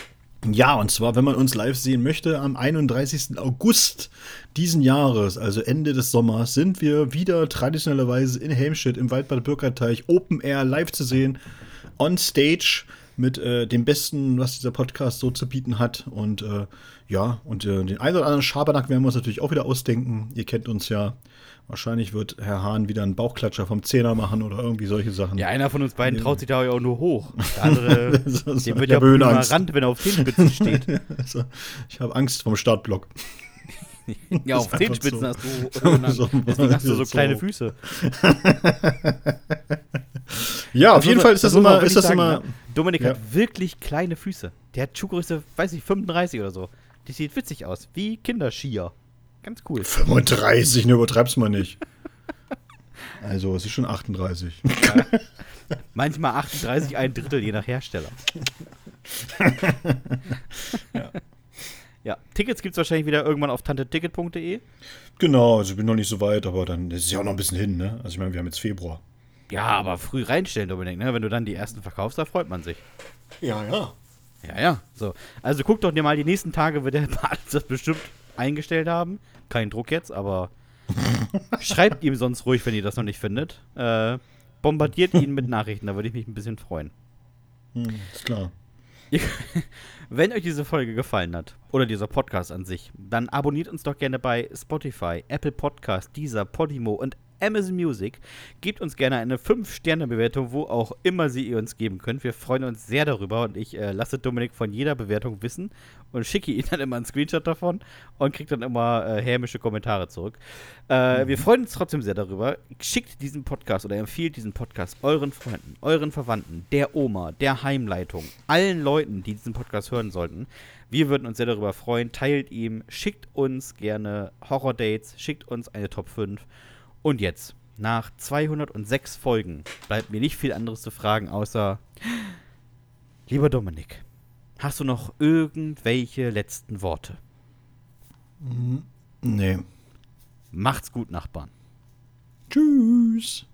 Ja, und zwar, wenn man uns live sehen möchte, am 31. August diesen Jahres, also Ende des Sommers, sind wir wieder traditionellerweise in Helmstedt im Waldbad Bürgerteich Open Air live zu sehen, on stage mit äh, dem Besten, was dieser Podcast so zu bieten hat. Und äh, ja, und äh, den einen oder anderen Schabernack werden wir uns natürlich auch wieder ausdenken. Ihr kennt uns ja. Wahrscheinlich wird Herr Hahn wieder einen Bauchklatscher vom Zehner machen oder irgendwie solche Sachen. Ja, einer von uns beiden traut sich da ja auch nur hoch. Der andere, dem wird ich ja Höhenangst. Rand, wenn er auf Zehenspitzen steht. Also, ich habe Angst vom Startblock. Ja, auf Zehenspitzen so. hast du. So- Deswegen hast du so so. kleine Füße. Ja, auf Das jeden Fall ist das, man immer, ist das sagen, immer. ne? Dominik Ja. hat wirklich kleine Füße. Der hat Schuhgröße, weiß ich, 35 oder so. Die sieht witzig aus. Wie Kinderskier. Ganz cool. 35, ne, übertreib's mal nicht. Also, es ist schon 38. Manchmal 38, ein Drittel, je nach Hersteller. ja. Tickets gibt es wahrscheinlich wieder irgendwann auf tanteticket.de. genau, also ich bin noch nicht so weit, aber dann ist ja auch noch ein bisschen hin, ne? Also, ich meine, wir haben jetzt Februar. Ja, aber früh reinstellen, Dominik, ne? Wenn du dann die ersten verkaufst, da freut man sich. Ja, ja. Ja, ja. So. Also guckt doch dir mal die nächsten Tage, wird der Bart das bestimmt eingestellt haben. Kein Druck jetzt, aber schreibt ihm sonst ruhig, wenn ihr das noch nicht findet. Äh, bombardiert ihn mit Nachrichten, da würde ich mich ein bisschen freuen. Hm, ist klar. Wenn euch diese Folge gefallen hat oder dieser Podcast an sich, dann abonniert uns doch gerne bei Spotify, Apple Podcast, Deezer, Podimo und Amazon Music. Gebt uns gerne eine 5-Sterne-Bewertung, wo auch immer sie ihr uns geben könnt. Wir freuen uns sehr darüber und ich äh, lasse Dominik von jeder Bewertung wissen und schicke ihm dann immer einen Screenshot davon und kriege dann immer äh, hämische Kommentare zurück. Äh, Wir freuen uns trotzdem sehr darüber. Schickt diesen Podcast oder empfiehlt diesen Podcast euren Freunden, euren Verwandten, der Oma, der Heimleitung, allen Leuten, die diesen Podcast hören sollten. Wir würden uns sehr darüber freuen. Teilt ihm, schickt uns gerne Horror-Dates, schickt uns eine Top 5. Und jetzt, nach 206 Folgen, bleibt mir nicht viel anderes zu fragen, außer, lieber Dominik, hast du noch irgendwelche letzten Worte? Nee. Macht's gut, Nachbarn. Tschüss.